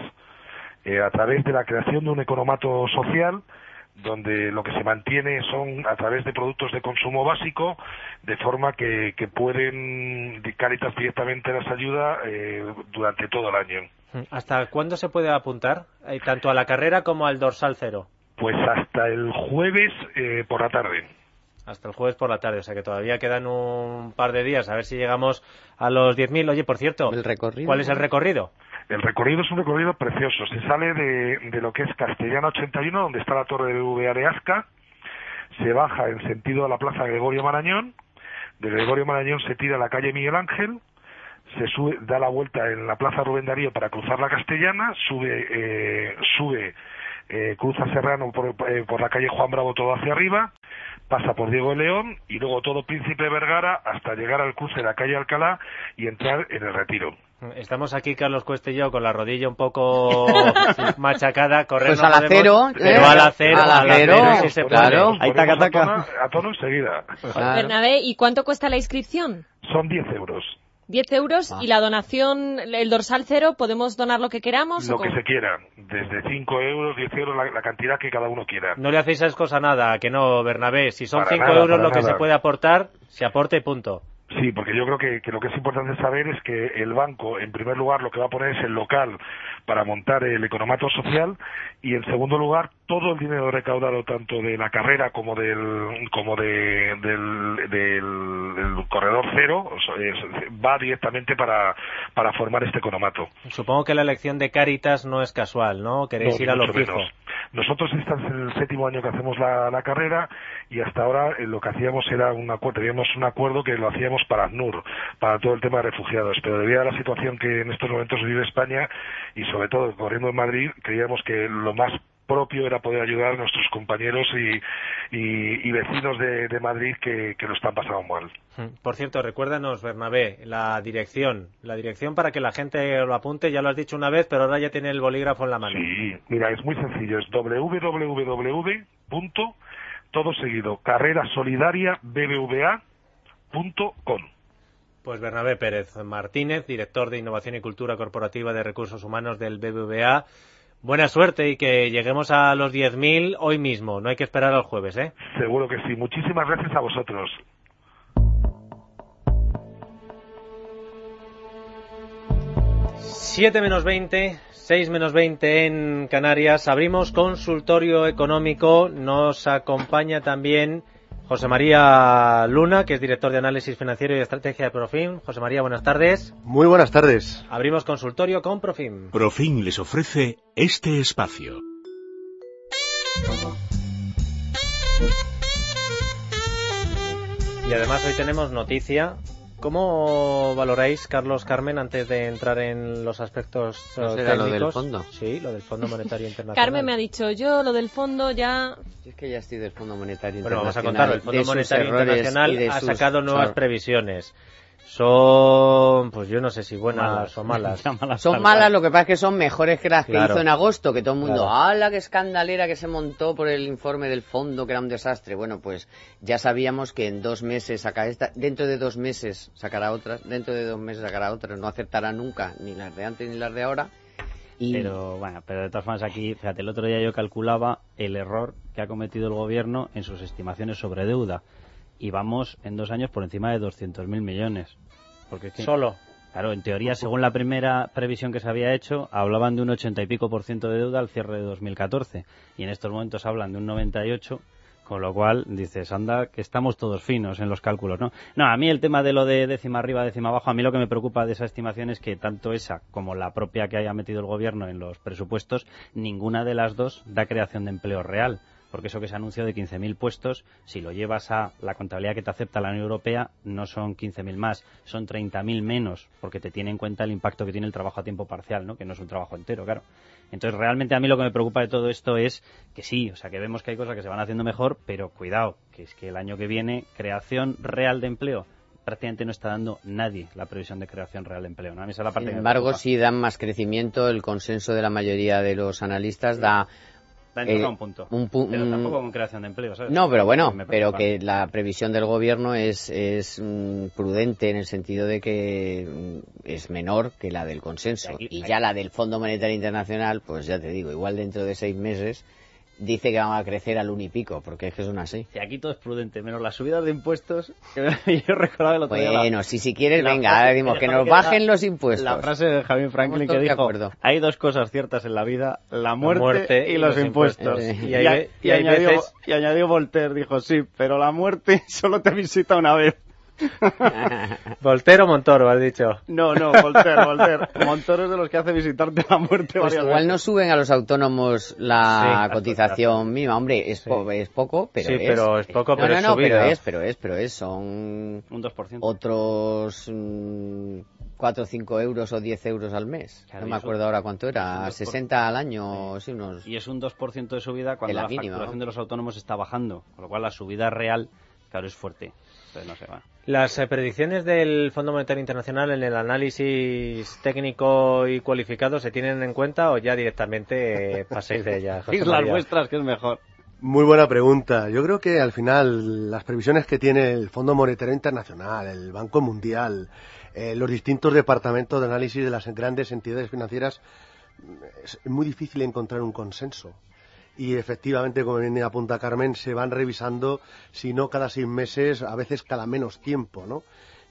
eh, a través de la creación de un economato social donde lo que se mantiene son a través de productos de consumo básico, de forma que, que pueden Caritas directamente las ayuda eh, durante todo el año. ¿Hasta cuándo se puede apuntar? Eh, tanto a la carrera como al dorsal cero. Pues hasta el jueves eh, por la tarde. Hasta el jueves por la tarde, o sea que todavía quedan un par de días a ver si llegamos a los 10.000. Oye, por cierto, ¿cuál es el recorrido? El recorrido es un recorrido precioso. Se sale de, de lo que es Castellana 81, donde está la torre de BVA de Asca. Se baja en sentido a la plaza Gregorio Marañón. De Gregorio Marañón se tira a la calle Miguel Ángel. Se sube, da la vuelta en la plaza Rubén Darío para cruzar la Castellana. Sube, eh, sube eh, cruza Serrano por, eh, por la calle Juan Bravo todo hacia arriba. Pasa por Diego de León y luego todo Príncipe Vergara hasta llegar al cruce de la calle Alcalá y entrar en el retiro. Estamos aquí, Carlos Cuesta y yo, con la rodilla un poco [LAUGHS] machacada, Pues no al acero, podemos, pero ¿eh? al acero, Al acero, sí se claro. Ahí taca, taca. A tono enseguida. Bernabé, ¿y cuánto cuesta la inscripción? Son 10 euros. 10 euros Ah. y la donación, el dorsal cero, ¿podemos donar lo que queramos? Lo o que se quiera. Desde 5 euros, 10 euros, la, la cantidad que cada uno quiera. No le hacéis a cosa nada, que no, Bernabé. Si son Para 5 nada, euros lo que nada. se puede aportar, se aporte y punto. Sí, porque yo creo que, lo que es importante saber es que el banco, en primer lugar, lo que va a poner es el local para montar el economato social y, en segundo lugar, todo el dinero recaudado tanto de la carrera como del como de, del, del- del corredor cero o sea, es- va directamente para, para formar este economato. Supongo que la elección de Caritas no es casual, ¿no? Queréis No, ir a lo fijo. menos. Nosotros este es el séptimo año que hacemos la, la carrera y hasta ahora eh, lo que hacíamos era un acuerdo, teníamos un acuerdo que lo hacíamos para ACNUR, para todo el tema de refugiados, pero debido a la situación que en estos momentos vive España y sobre todo corriendo en Madrid, creíamos que lo más propio era poder ayudar a nuestros compañeros y, y- y vecinos de, de Madrid que, que lo están pasando mal. Mm. Por cierto, recuérdanos, Bernabé, la dirección. La dirección para que la gente lo apunte, ya lo has dicho una vez, pero ahora ya tiene el bolígrafo en la mano. Sí, mira, es muy sencillo, es www. todo seguido, carrerasolidaria.bbva.com. Pues Bernabé Pérez Martínez, director de Innovación y Cultura Corporativa de Recursos Humanos del BBVA. Buena suerte y que lleguemos a los 10.000 hoy mismo. No hay que esperar al jueves, ¿eh? Seguro que sí. Muchísimas gracias a vosotros. Siete menos 20, 6 menos 20 en Canarias. Abrimos consultorio económico. Nos acompaña también José María Luna, que es director de análisis financiero y estrategia de Profim. José María, buenas tardes. Muy buenas tardes. Abrimos consultorio con Profim. Profim les ofrece este espacio. Y además hoy tenemos noticia. ¿Cómo valoráis, Carlos Carmen, antes de entrar en los aspectos ¿No eh, será lo del técnicos? fondo? Sí, lo del Fondo Monetario Internacional. Carmen me ha dicho, yo lo del fondo ya... Es que ya estoy del Fondo Monetario Bueno, vamos a Internacional. contarlo. El Fondo Monetario Internacional ha sacado nuevas previsiones. Son, pues yo no sé si buenas Malas. o malas. [LAUGHS] Son malas, lo que pasa es que son mejores que las que Claro. hizo en agosto, que todo el mundo, Claro. ¡hala, qué escandalera que se montó por el informe del fondo, que era un desastre! Bueno, pues ya sabíamos que en dos meses saca esta, dentro de dos meses sacará otras, dentro de dos meses sacará otras, no aceptará nunca ni las de antes ni las de ahora. Y Pero bueno, pero de todas formas aquí, fíjate, el otro día yo calculaba el error que ha cometido el gobierno en sus estimaciones sobre deuda y vamos en dos años por encima de 200.000 millones. Porque es que- Solo. Claro, en teoría, según la primera previsión que se había hecho, hablaban de un 80 y pico por ciento de deuda al cierre de 2014 y en estos momentos hablan de un 98 con lo cual dices, anda, que estamos todos finos en los cálculos, ¿no? No, a mí el tema de lo de décima arriba, décima abajo, a mí lo que me preocupa de esa estimación es que tanto esa como la propia que haya metido el gobierno en los presupuestos, ninguna de las dos da creación de empleo real. Porque eso que se anunció de 15.000 puestos, si lo llevas a la contabilidad que te acepta la Unión Europea, no son 15.000 más, son 30.000 menos, porque te tiene en cuenta el impacto que tiene el trabajo a tiempo parcial, ¿no? Que no es un trabajo entero, claro. Entonces, realmente a mí lo que me preocupa de todo esto es que sí, o sea, que vemos que hay cosas que se van haciendo mejor, pero cuidado, que es que el año que viene, creación real de empleo, prácticamente no está dando nadie la previsión de creación real de empleo, ¿no? A mí esa es la parte sin embargo, si dan más crecimiento, el consenso de la mayoría de los analistas da... Eh, un punto. un pu- pero tampoco con creación de empleo, ¿sabes? No, pero bueno, pero que la previsión del gobierno es, es mm, prudente en el sentido de que mm, es menor que la del consenso. Y ya la del Fondo Monetario Internacional, pues ya te digo, igual dentro de seis meses dice que van a crecer al uno y pico, porque es que son así. Y aquí todo es prudente, menos las subidas de impuestos. Que [LAUGHS] yo recordaba el otro día. la- Bueno, si si quieres, la venga, frase- ahora decimos que nos bajen los impuestos. La frase de Javier Franklin que dijo: acuerdo. Hay dos cosas ciertas en la vida, la muerte, muerte y, los, impuestos. impuestos. Y, Y hay a- ve- y y hay añadió, veces- y añadió Voltaire: dijo, sí, pero la muerte [LAUGHS] solo te visita una vez. [LAUGHS] Voltero Montoro, has dicho. No, no, Voltaire, Voltaire. Montoro es de los que hace visitarte la muerte Pues igual veces. no suben a los autónomos la Sí, cotización mínima, hombre, es, po- es poco, pero Sí, es. pero es poco, no, pero no, es no, pero es, pero es, pero es, son Un 2%. otros mm, 4 o 5 euros o 10 euros al mes. Claro, no me eso- acuerdo ahora cuánto era, un 2%. 60 al año, sí, unos... Y es un 2% de subida cuando la la, mínima, facturación ¿no? de los autónomos está bajando. Con lo cual la subida real claro, es fuerte. Entonces no se va. Las eh, predicciones del Fondo Monetario Internacional en el análisis técnico y cualificado se tienen en cuenta o ya directamente eh, paséis de ellas. José las vuestras, que es mejor. Muy buena pregunta. Yo creo que al final las previsiones que tiene el Fondo Monetario Internacional, el Banco Mundial, eh, los distintos departamentos de análisis de las grandes entidades financieras, es muy difícil encontrar un consenso. Y efectivamente, como bien apunta Carmen, se van revisando, si no cada seis meses, a veces cada menos tiempo, ¿no?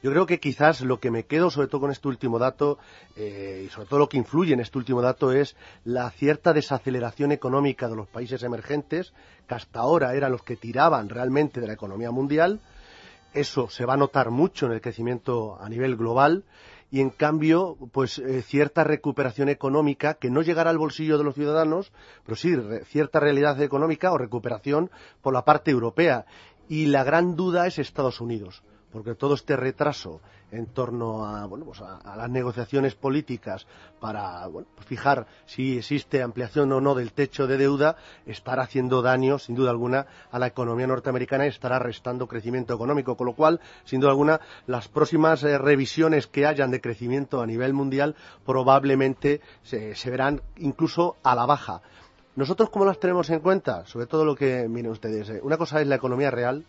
Yo creo que quizás lo que me quedo, sobre todo con este último dato, eh, y sobre todo lo que influye en este último dato, es la cierta desaceleración económica de los países emergentes, que hasta ahora eran los que tiraban realmente de la economía mundial. Eso se va a notar mucho en el crecimiento a nivel global y en cambio, pues eh, cierta recuperación económica que no llegará al bolsillo de los ciudadanos, pero sí cierta realidad económica o recuperación por la parte europea. Y la gran duda es Estados Unidos, porque todo este retraso en torno a, bueno, pues a, las negociaciones políticas para bueno, pues fijar si existe ampliación o no del techo de deuda estará haciendo daño, sin duda alguna, a la economía norteamericana y estará restando crecimiento económico. Con lo cual, sin duda alguna, las próximas eh, revisiones que hayan de crecimiento a nivel mundial probablemente se, se verán incluso a la baja. ¿Nosotros cómo las tenemos en cuenta? Sobre todo lo que, miren ustedes, eh, una cosa es la economía real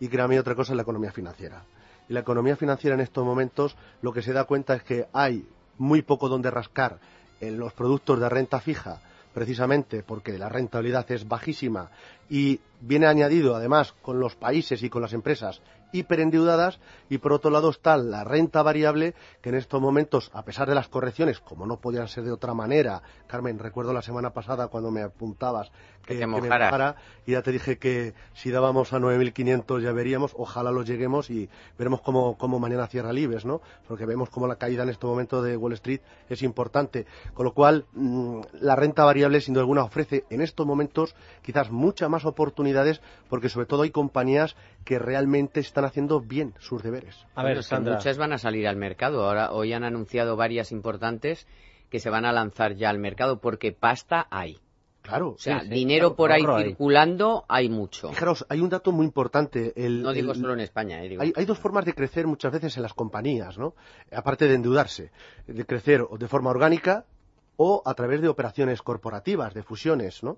y créanme otra cosa es la economía financiera. Y la economía financiera en estos momentos lo que se da cuenta es que hay muy poco donde rascar en los productos de renta fija, precisamente porque la rentabilidad es bajísima y viene añadido además con los países y con las empresas hiperendeudadas y por otro lado está la renta variable que en estos momentos, a pesar de las correcciones, como no podían ser de otra manera, Carmen, recuerdo la semana pasada cuando me apuntabas que, te que me mojara, y ya te dije que si dábamos a 9.500 ya veríamos, ojalá lo lleguemos y veremos cómo, cómo mañana cierra Libes, ¿no? Porque vemos cómo la caída en este momento de Wall Street es importante. Con lo cual, mm, la renta variable, sin duda alguna, ofrece en estos momentos quizás muchas más oportunidades porque sobre todo hay compañías que realmente están haciendo bien sus deberes. Bueno, es que muchas van a salir al mercado. Ahora, hoy han anunciado varias importantes que se van a lanzar ya al mercado porque pasta hay. Claro. O sea, sí, sí, dinero claro, por ahí hay. circulando hay mucho. Fijaros, hay un dato muy importante. El, No digo el- solo en España, eh, digo. Hay, hay dos formas de crecer muchas veces en las compañías, ¿no? Aparte de endeudarse, de crecer o de forma orgánica o a través de operaciones corporativas, de fusiones, ¿no?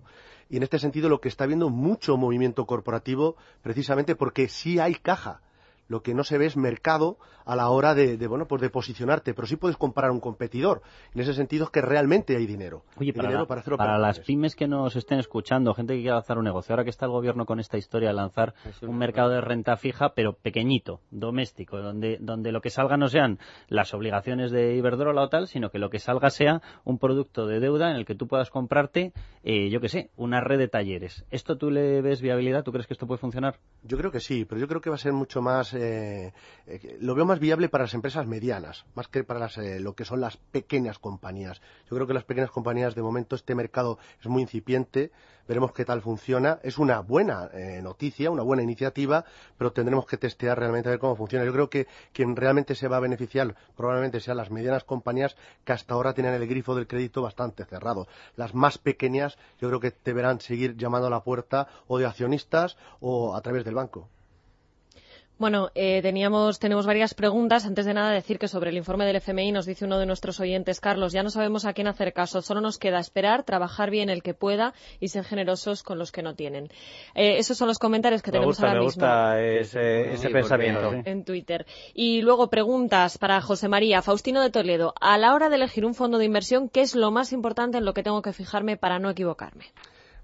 Y en este sentido lo que está habiendo mucho movimiento corporativo precisamente porque sí hay caja. Lo que no se ve es mercado a la hora de, de, bueno, pues de posicionarte, pero sí puedes comprar a un competidor. En ese sentido es que realmente hay dinero. Oye, Hay para, dinero la- para hacer para las pymes que nos estén escuchando, gente que quiera lanzar un negocio, ahora que está el gobierno con esta historia de lanzar un mercado de renta fija, pero pequeñito, doméstico, donde, donde lo que salga no sean las obligaciones de Iberdrola o tal, sino que lo que salga sea un producto de deuda en el que tú puedas comprarte, eh, yo qué sé, una red de talleres. ¿Esto tú le ves viabilidad? ¿Tú crees que esto puede funcionar? Yo creo que sí, pero yo creo que va a ser mucho más. Eh, eh, lo veo más viable para las empresas medianas, más que para las, eh, lo que son las pequeñas compañías. Yo creo que las pequeñas compañías, de momento, este mercado es muy incipiente. Veremos qué tal funciona. Es una buena eh, noticia, una buena iniciativa, pero tendremos que testear realmente a ver cómo funciona. Yo creo que quien realmente se va a beneficiar probablemente sean las medianas compañías que hasta ahora tienen el grifo del crédito bastante cerrado. Las más pequeñas, yo creo que deberán seguir llamando a la puerta o de accionistas o a través del banco. Bueno, eh, teníamos, tenemos varias preguntas. Antes de nada, decir que sobre el informe del FMI nos dice uno de nuestros oyentes, Carlos, ya no sabemos a quién hacer caso. Solo nos queda esperar, trabajar bien el que pueda y ser generosos con los que no tienen. Eh, esos son los comentarios que Me tenemos gusta, ahora me mismo gusta ese, ese pensamiento. en Twitter. Y luego preguntas para José María, Faustino de Toledo. A la hora de elegir un fondo de inversión, ¿qué es lo más importante en lo que tengo que fijarme para no equivocarme?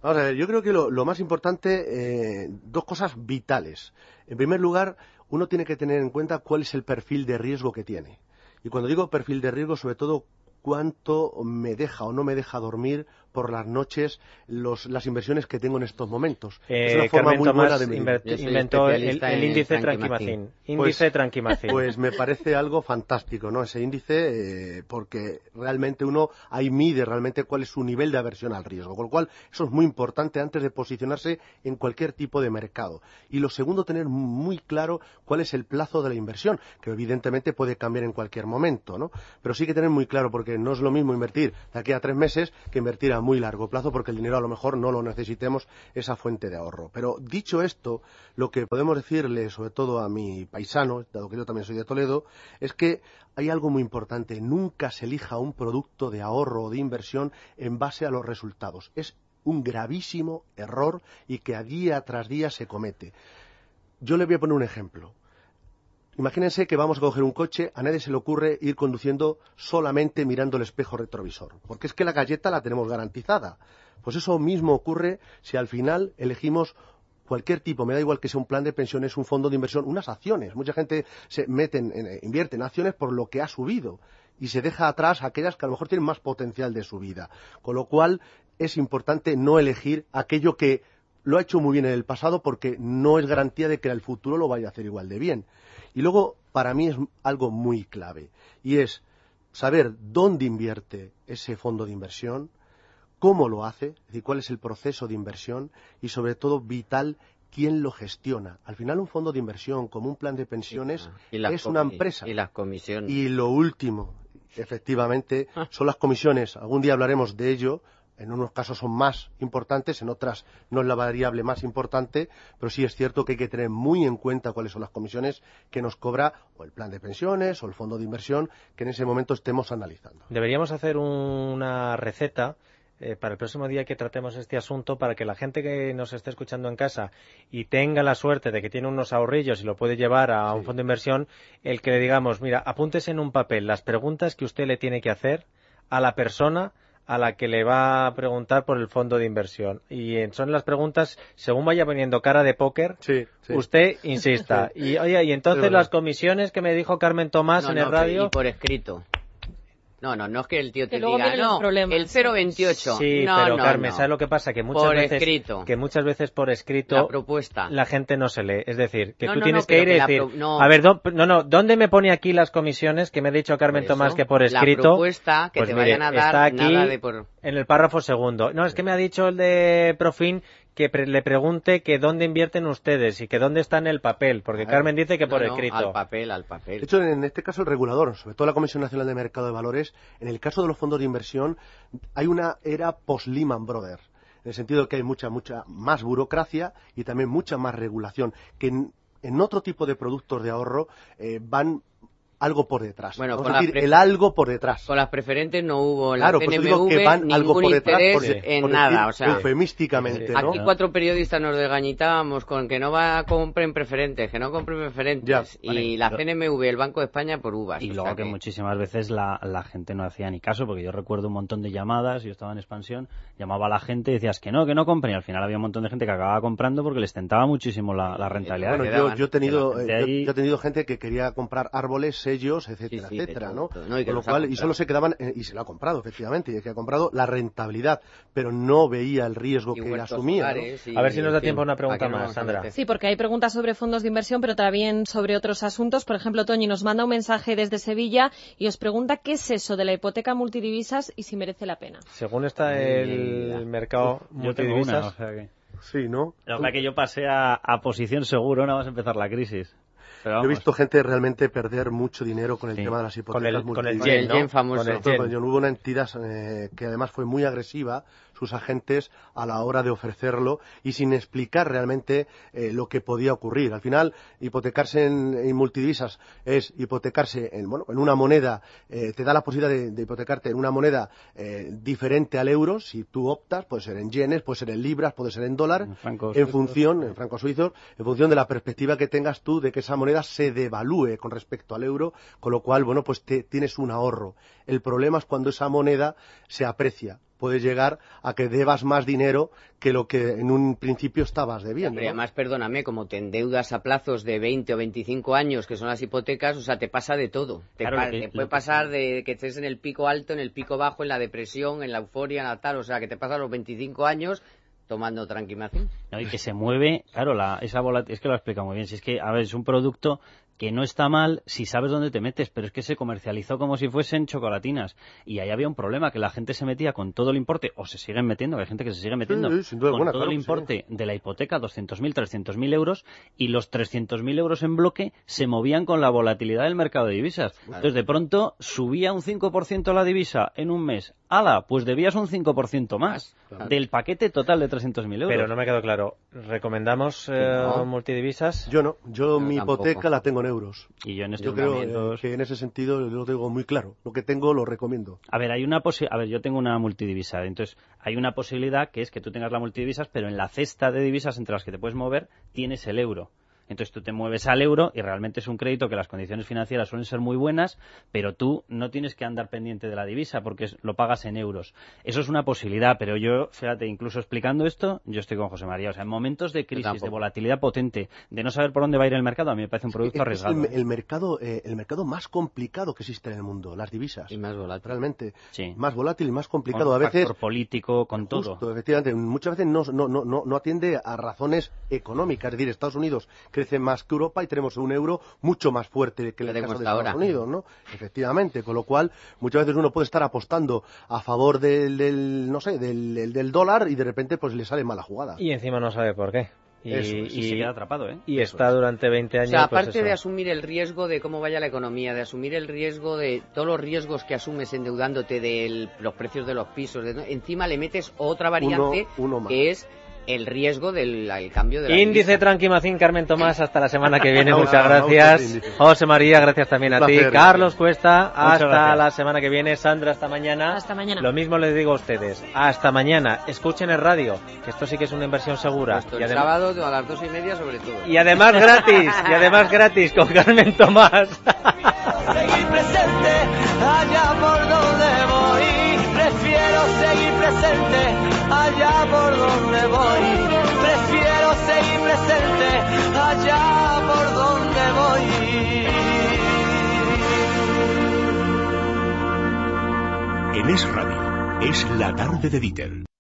Vamos a ver, yo creo que lo, más importante, eh, dos cosas vitales. En primer lugar, uno tiene que tener en cuenta cuál es el perfil de riesgo que tiene. Y cuando digo perfil de riesgo, sobre todo cuánto me deja o no me deja dormir por las noches los- las inversiones que tengo en estos momentos. es Eh, una forma Carmen muy Tomás buena de medir. inventó el, el índice Tranquimacin. Índice Tranquimacin. Pues me parece algo fantástico, ¿no? Ese índice, eh, porque realmente uno ahí mide realmente cuál es su nivel de aversión al riesgo. Con lo cual, eso es muy importante antes de posicionarse en cualquier tipo de mercado. Y lo segundo, tener muy claro cuál es el plazo de la inversión, que evidentemente puede cambiar en cualquier momento, ¿no? Pero sí que tener muy claro, porque no es lo mismo invertir de aquí a tres meses que invertir a muy largo plazo porque el dinero a lo mejor no lo necesitemos, esa fuente de ahorro. Pero dicho esto, lo que podemos decirle, sobre todo a mi paisano, dado que yo también soy de Toledo, es que hay algo muy importante. Nunca se elija un producto de ahorro o de inversión en base a los resultados. Es un gravísimo error y que a día tras día se comete. Yo le voy a poner un ejemplo. Imagínense que vamos a coger un coche, a nadie se le ocurre ir conduciendo solamente mirando el espejo retrovisor, porque es que la galleta la tenemos garantizada. Pues eso mismo ocurre si al final elegimos cualquier tipo, me da igual que sea un plan de pensiones, un fondo de inversión, unas acciones. Mucha gente se mete en, invierte en acciones por lo que ha subido y se deja atrás aquellas que a lo mejor tienen más potencial de su vida. Con lo cual es importante no elegir aquello que lo ha hecho muy bien en el pasado porque no es garantía de que en el futuro lo vaya a hacer igual de bien. Y luego, para mí es algo muy clave, y es saber dónde invierte ese fondo de inversión, cómo lo hace, es decir, cuál es el proceso de inversión, y sobre todo, vital, quién lo gestiona. Al final, un fondo de inversión, como un plan de pensiones, es una empresa. Y las comisiones. Y lo último, efectivamente, son las comisiones. Algún día hablaremos de ello, en unos casos son más importantes, en otras no es la variable más importante, pero sí es cierto que hay que tener muy en cuenta cuáles son las comisiones que nos cobra o el plan de pensiones o el fondo de inversión que en ese momento estemos analizando. Deberíamos hacer una receta eh, para el próximo día que tratemos este asunto para que la gente que nos esté escuchando en casa y tenga la suerte de que tiene unos ahorrillos y lo puede llevar a sí. un fondo de inversión, el que le digamos, mira, apúntese en un papel las preguntas que usted le tiene que hacer a la persona a la que le va a preguntar por el fondo de inversión. Y son las preguntas, según vaya poniendo cara de póker, sí, sí. usted insista. [LAUGHS] Y oye, y entonces las comisiones que me dijo Carmen Tomás no, en no, el radio. Y por escrito. No, no, no es que el tío te diga, no, el 028. Sí, no, pero no, Carmen, no. ¿sabes lo que pasa? Que muchas por veces escrito. que muchas veces por escrito la propuesta. la gente no se lee, es decir, que no, tú no, tienes no, que ir y decir, pro... no. a ver, do... no, no, ¿dónde me pone aquí las comisiones que me ha dicho Carmen Tomás que por escrito? La propuesta que pues te mire, vayan a dar está aquí nada de por en el párrafo segundo. No, es que me ha dicho el de Profin que pre le pregunte que dónde invierten ustedes y que dónde está en el papel, porque claro. Carmen dice que por no, escrito. Al papel, al papel. De hecho, en este caso el regulador, sobre todo la Comisión Nacional de Mercado de Valores, en el caso de los fondos de inversión, hay una era post-Lehman Brothers en el sentido de que hay mucha, mucha más burocracia y también mucha más regulación, que en, en otro tipo de productos de ahorro eh, van algo por detrás. Bueno, Vamos a decir, el algo por detrás. Con las preferentes no hubo claro, la pues CNMV, digo que van algo por detrás por, en por nada, o sea, eufemísticamente, ¿no? Aquí cuatro periodistas nos desgañitábamos con que no va a compren preferentes, que no compren preferentes, ya, y vale, la lo... CNMV, el Banco de España por uvas. Y luego que... que... muchísimas veces la, la, gente no hacía ni caso, porque yo recuerdo un montón de llamadas, yo estaba en expansión, llamaba a la gente y decías que no, que no compren, y al final había un montón de gente que acababa comprando porque les tentaba muchísimo la, la rentabilidad. Bueno, yo, yo, he tenido, eh, ahí... yo, yo, he tenido gente que quería comprar árboles, sellos, etcétera, sí, sí, etcétera, ¿no? no y, Con lo cual, y solo se quedaban, eh, y se lo ha comprado, efectivamente, y es que ha comprado la rentabilidad, pero no veía el riesgo y que asumía. ¿no? Y, a ver si nos da tiempo a una pregunta más, Sandra. Sí, porque hay preguntas sobre fondos de inversión, pero también sobre otros asuntos. Por ejemplo, Toñi nos manda un mensaje desde Sevilla y os pregunta qué es eso de la hipoteca multidivisas y si merece la pena. Según está el, el mercado multidivisas. Una, o sea que... Sí, ¿no? La verdad que yo pasé a, a posición seguro, nada más empezar la crisis. Yo he visto gente realmente perder mucho dinero con el sí. tema de las hipotecas con el, con el yen, ¿no? famoso. Con el yen. Hubo una entidad eh, que además fue muy agresiva, sus agentes, a la hora de ofrecerlo y sin explicar realmente eh, lo que podía ocurrir. Al final, hipotecarse en, en multidivisas es hipotecarse en, bueno, en una moneda, eh, te da la posibilidad de, de hipotecarte en una moneda eh, diferente al euro, si tú optas, puede ser en yenes, puede ser en libras, puede ser en dólar, en, en función, en francos suizos, en función de la perspectiva que tengas tú de que esa moneda se devalúe con respecto al euro, con lo cual, bueno, pues te, tienes un ahorro. El problema es cuando esa moneda se aprecia. Puede llegar a que debas más dinero que lo que en un principio estabas debiendo. Pero además, perdóname, como te endeudas a plazos de 20 o 25 años, que son las hipotecas, o sea, te pasa de todo. Te, claro, pa que, te puede pasar de que estés en el pico alto, en el pico bajo, en la depresión, en la euforia, en la tal, o sea, que te pasa los 25 años tomando tranquimacín. No, y que se mueve, claro, la, esa bola, es que lo explica muy bien, si es que, a ver, es un producto que no está mal si sabes dónde te metes, pero es que se comercializó como si fuesen chocolatinas. Y ahí había un problema, que la gente se metía con todo el importe, o se siguen metiendo, hay gente que se sigue metiendo, sí, sí, con buena, claro, todo el importe sí. de la hipoteca, 200.000, 300.000 euros, y los 300.000 euros en bloque se movían con la volatilidad del mercado de divisas. Entonces, de pronto, subía un 5% la divisa en un mes, ¡Hala! Pues debías un 5% más del paquete total de 300.000 euros. Pero no me quedó claro. ¿Recomendamos eh, No. multidivisas? Yo no. Yo mi tampoco. hipoteca la tengo en euros. Y yo en estos Yo creo eh, momentos... que en ese sentido lo tengo muy claro. Lo que tengo lo recomiendo. A ver, hay una posi- a ver, yo tengo una multidivisa, entonces hay una posibilidad que es que tú tengas la multidivisas, pero en la cesta de divisas entre las que te puedes mover tienes el euro. Entonces tú te mueves al euro y realmente es un crédito que las condiciones financieras suelen ser muy buenas, pero tú no tienes que andar pendiente de la divisa porque es- lo pagas en euros. Eso es una posibilidad, pero yo, fíjate, incluso explicando esto, yo estoy con José María. O sea, en momentos de crisis, de volatilidad potente, de no saber por dónde va a ir el mercado, a mí me parece un producto Es- es arriesgado. el, el mercado, eh, el mercado más complicado que existe en el mundo, las divisas. Y más volátil. Realmente. Sí. Más volátil y más complicado. Con a veces. factor político, con todo. Efectivamente. Muchas veces no, no, no, no, no atiende a razones económicas. Es decir, Estados Unidos crece más que Europa y tenemos un euro mucho más fuerte que el caso de Estados ahora. Unidos, ¿no? Efectivamente. Con lo cual, muchas veces uno puede estar apostando a favor del, del, no sé, del, del- dólar y de repente pues le sale mala jugada. Y encima no sabe por qué. Y, Eso y se queda atrapado, ¿eh? Y está durante 20 O años. sea, pues aparte eso. de asumir el riesgo de cómo vaya la economía, de asumir el riesgo de todos los riesgos que asumes endeudándote de los precios de los pisos, de- encima le metes otra variante uno que es el riesgo del el cambio de la Índice Tranquimacín, Carmen Tomás, hasta la semana que viene, [LAUGHS] muchas gracias. José María, gracias también a ti. Carlos. Cuesta, hasta la semana que viene. Sandra, hasta mañana. Hasta mañana. Lo mismo les digo a ustedes, hasta mañana. Escuchen el radio, que esto sí que es una inversión segura. Esto, Y el sábado a las dos y media sobre todo. y además gratis, y además gratis con Carmen Tomás. seguir presente allá por donde voy. Prefiero seguir presente allá por donde voy. Prefiero seguir presente allá por donde voy. En Es es la tarde de Dieter.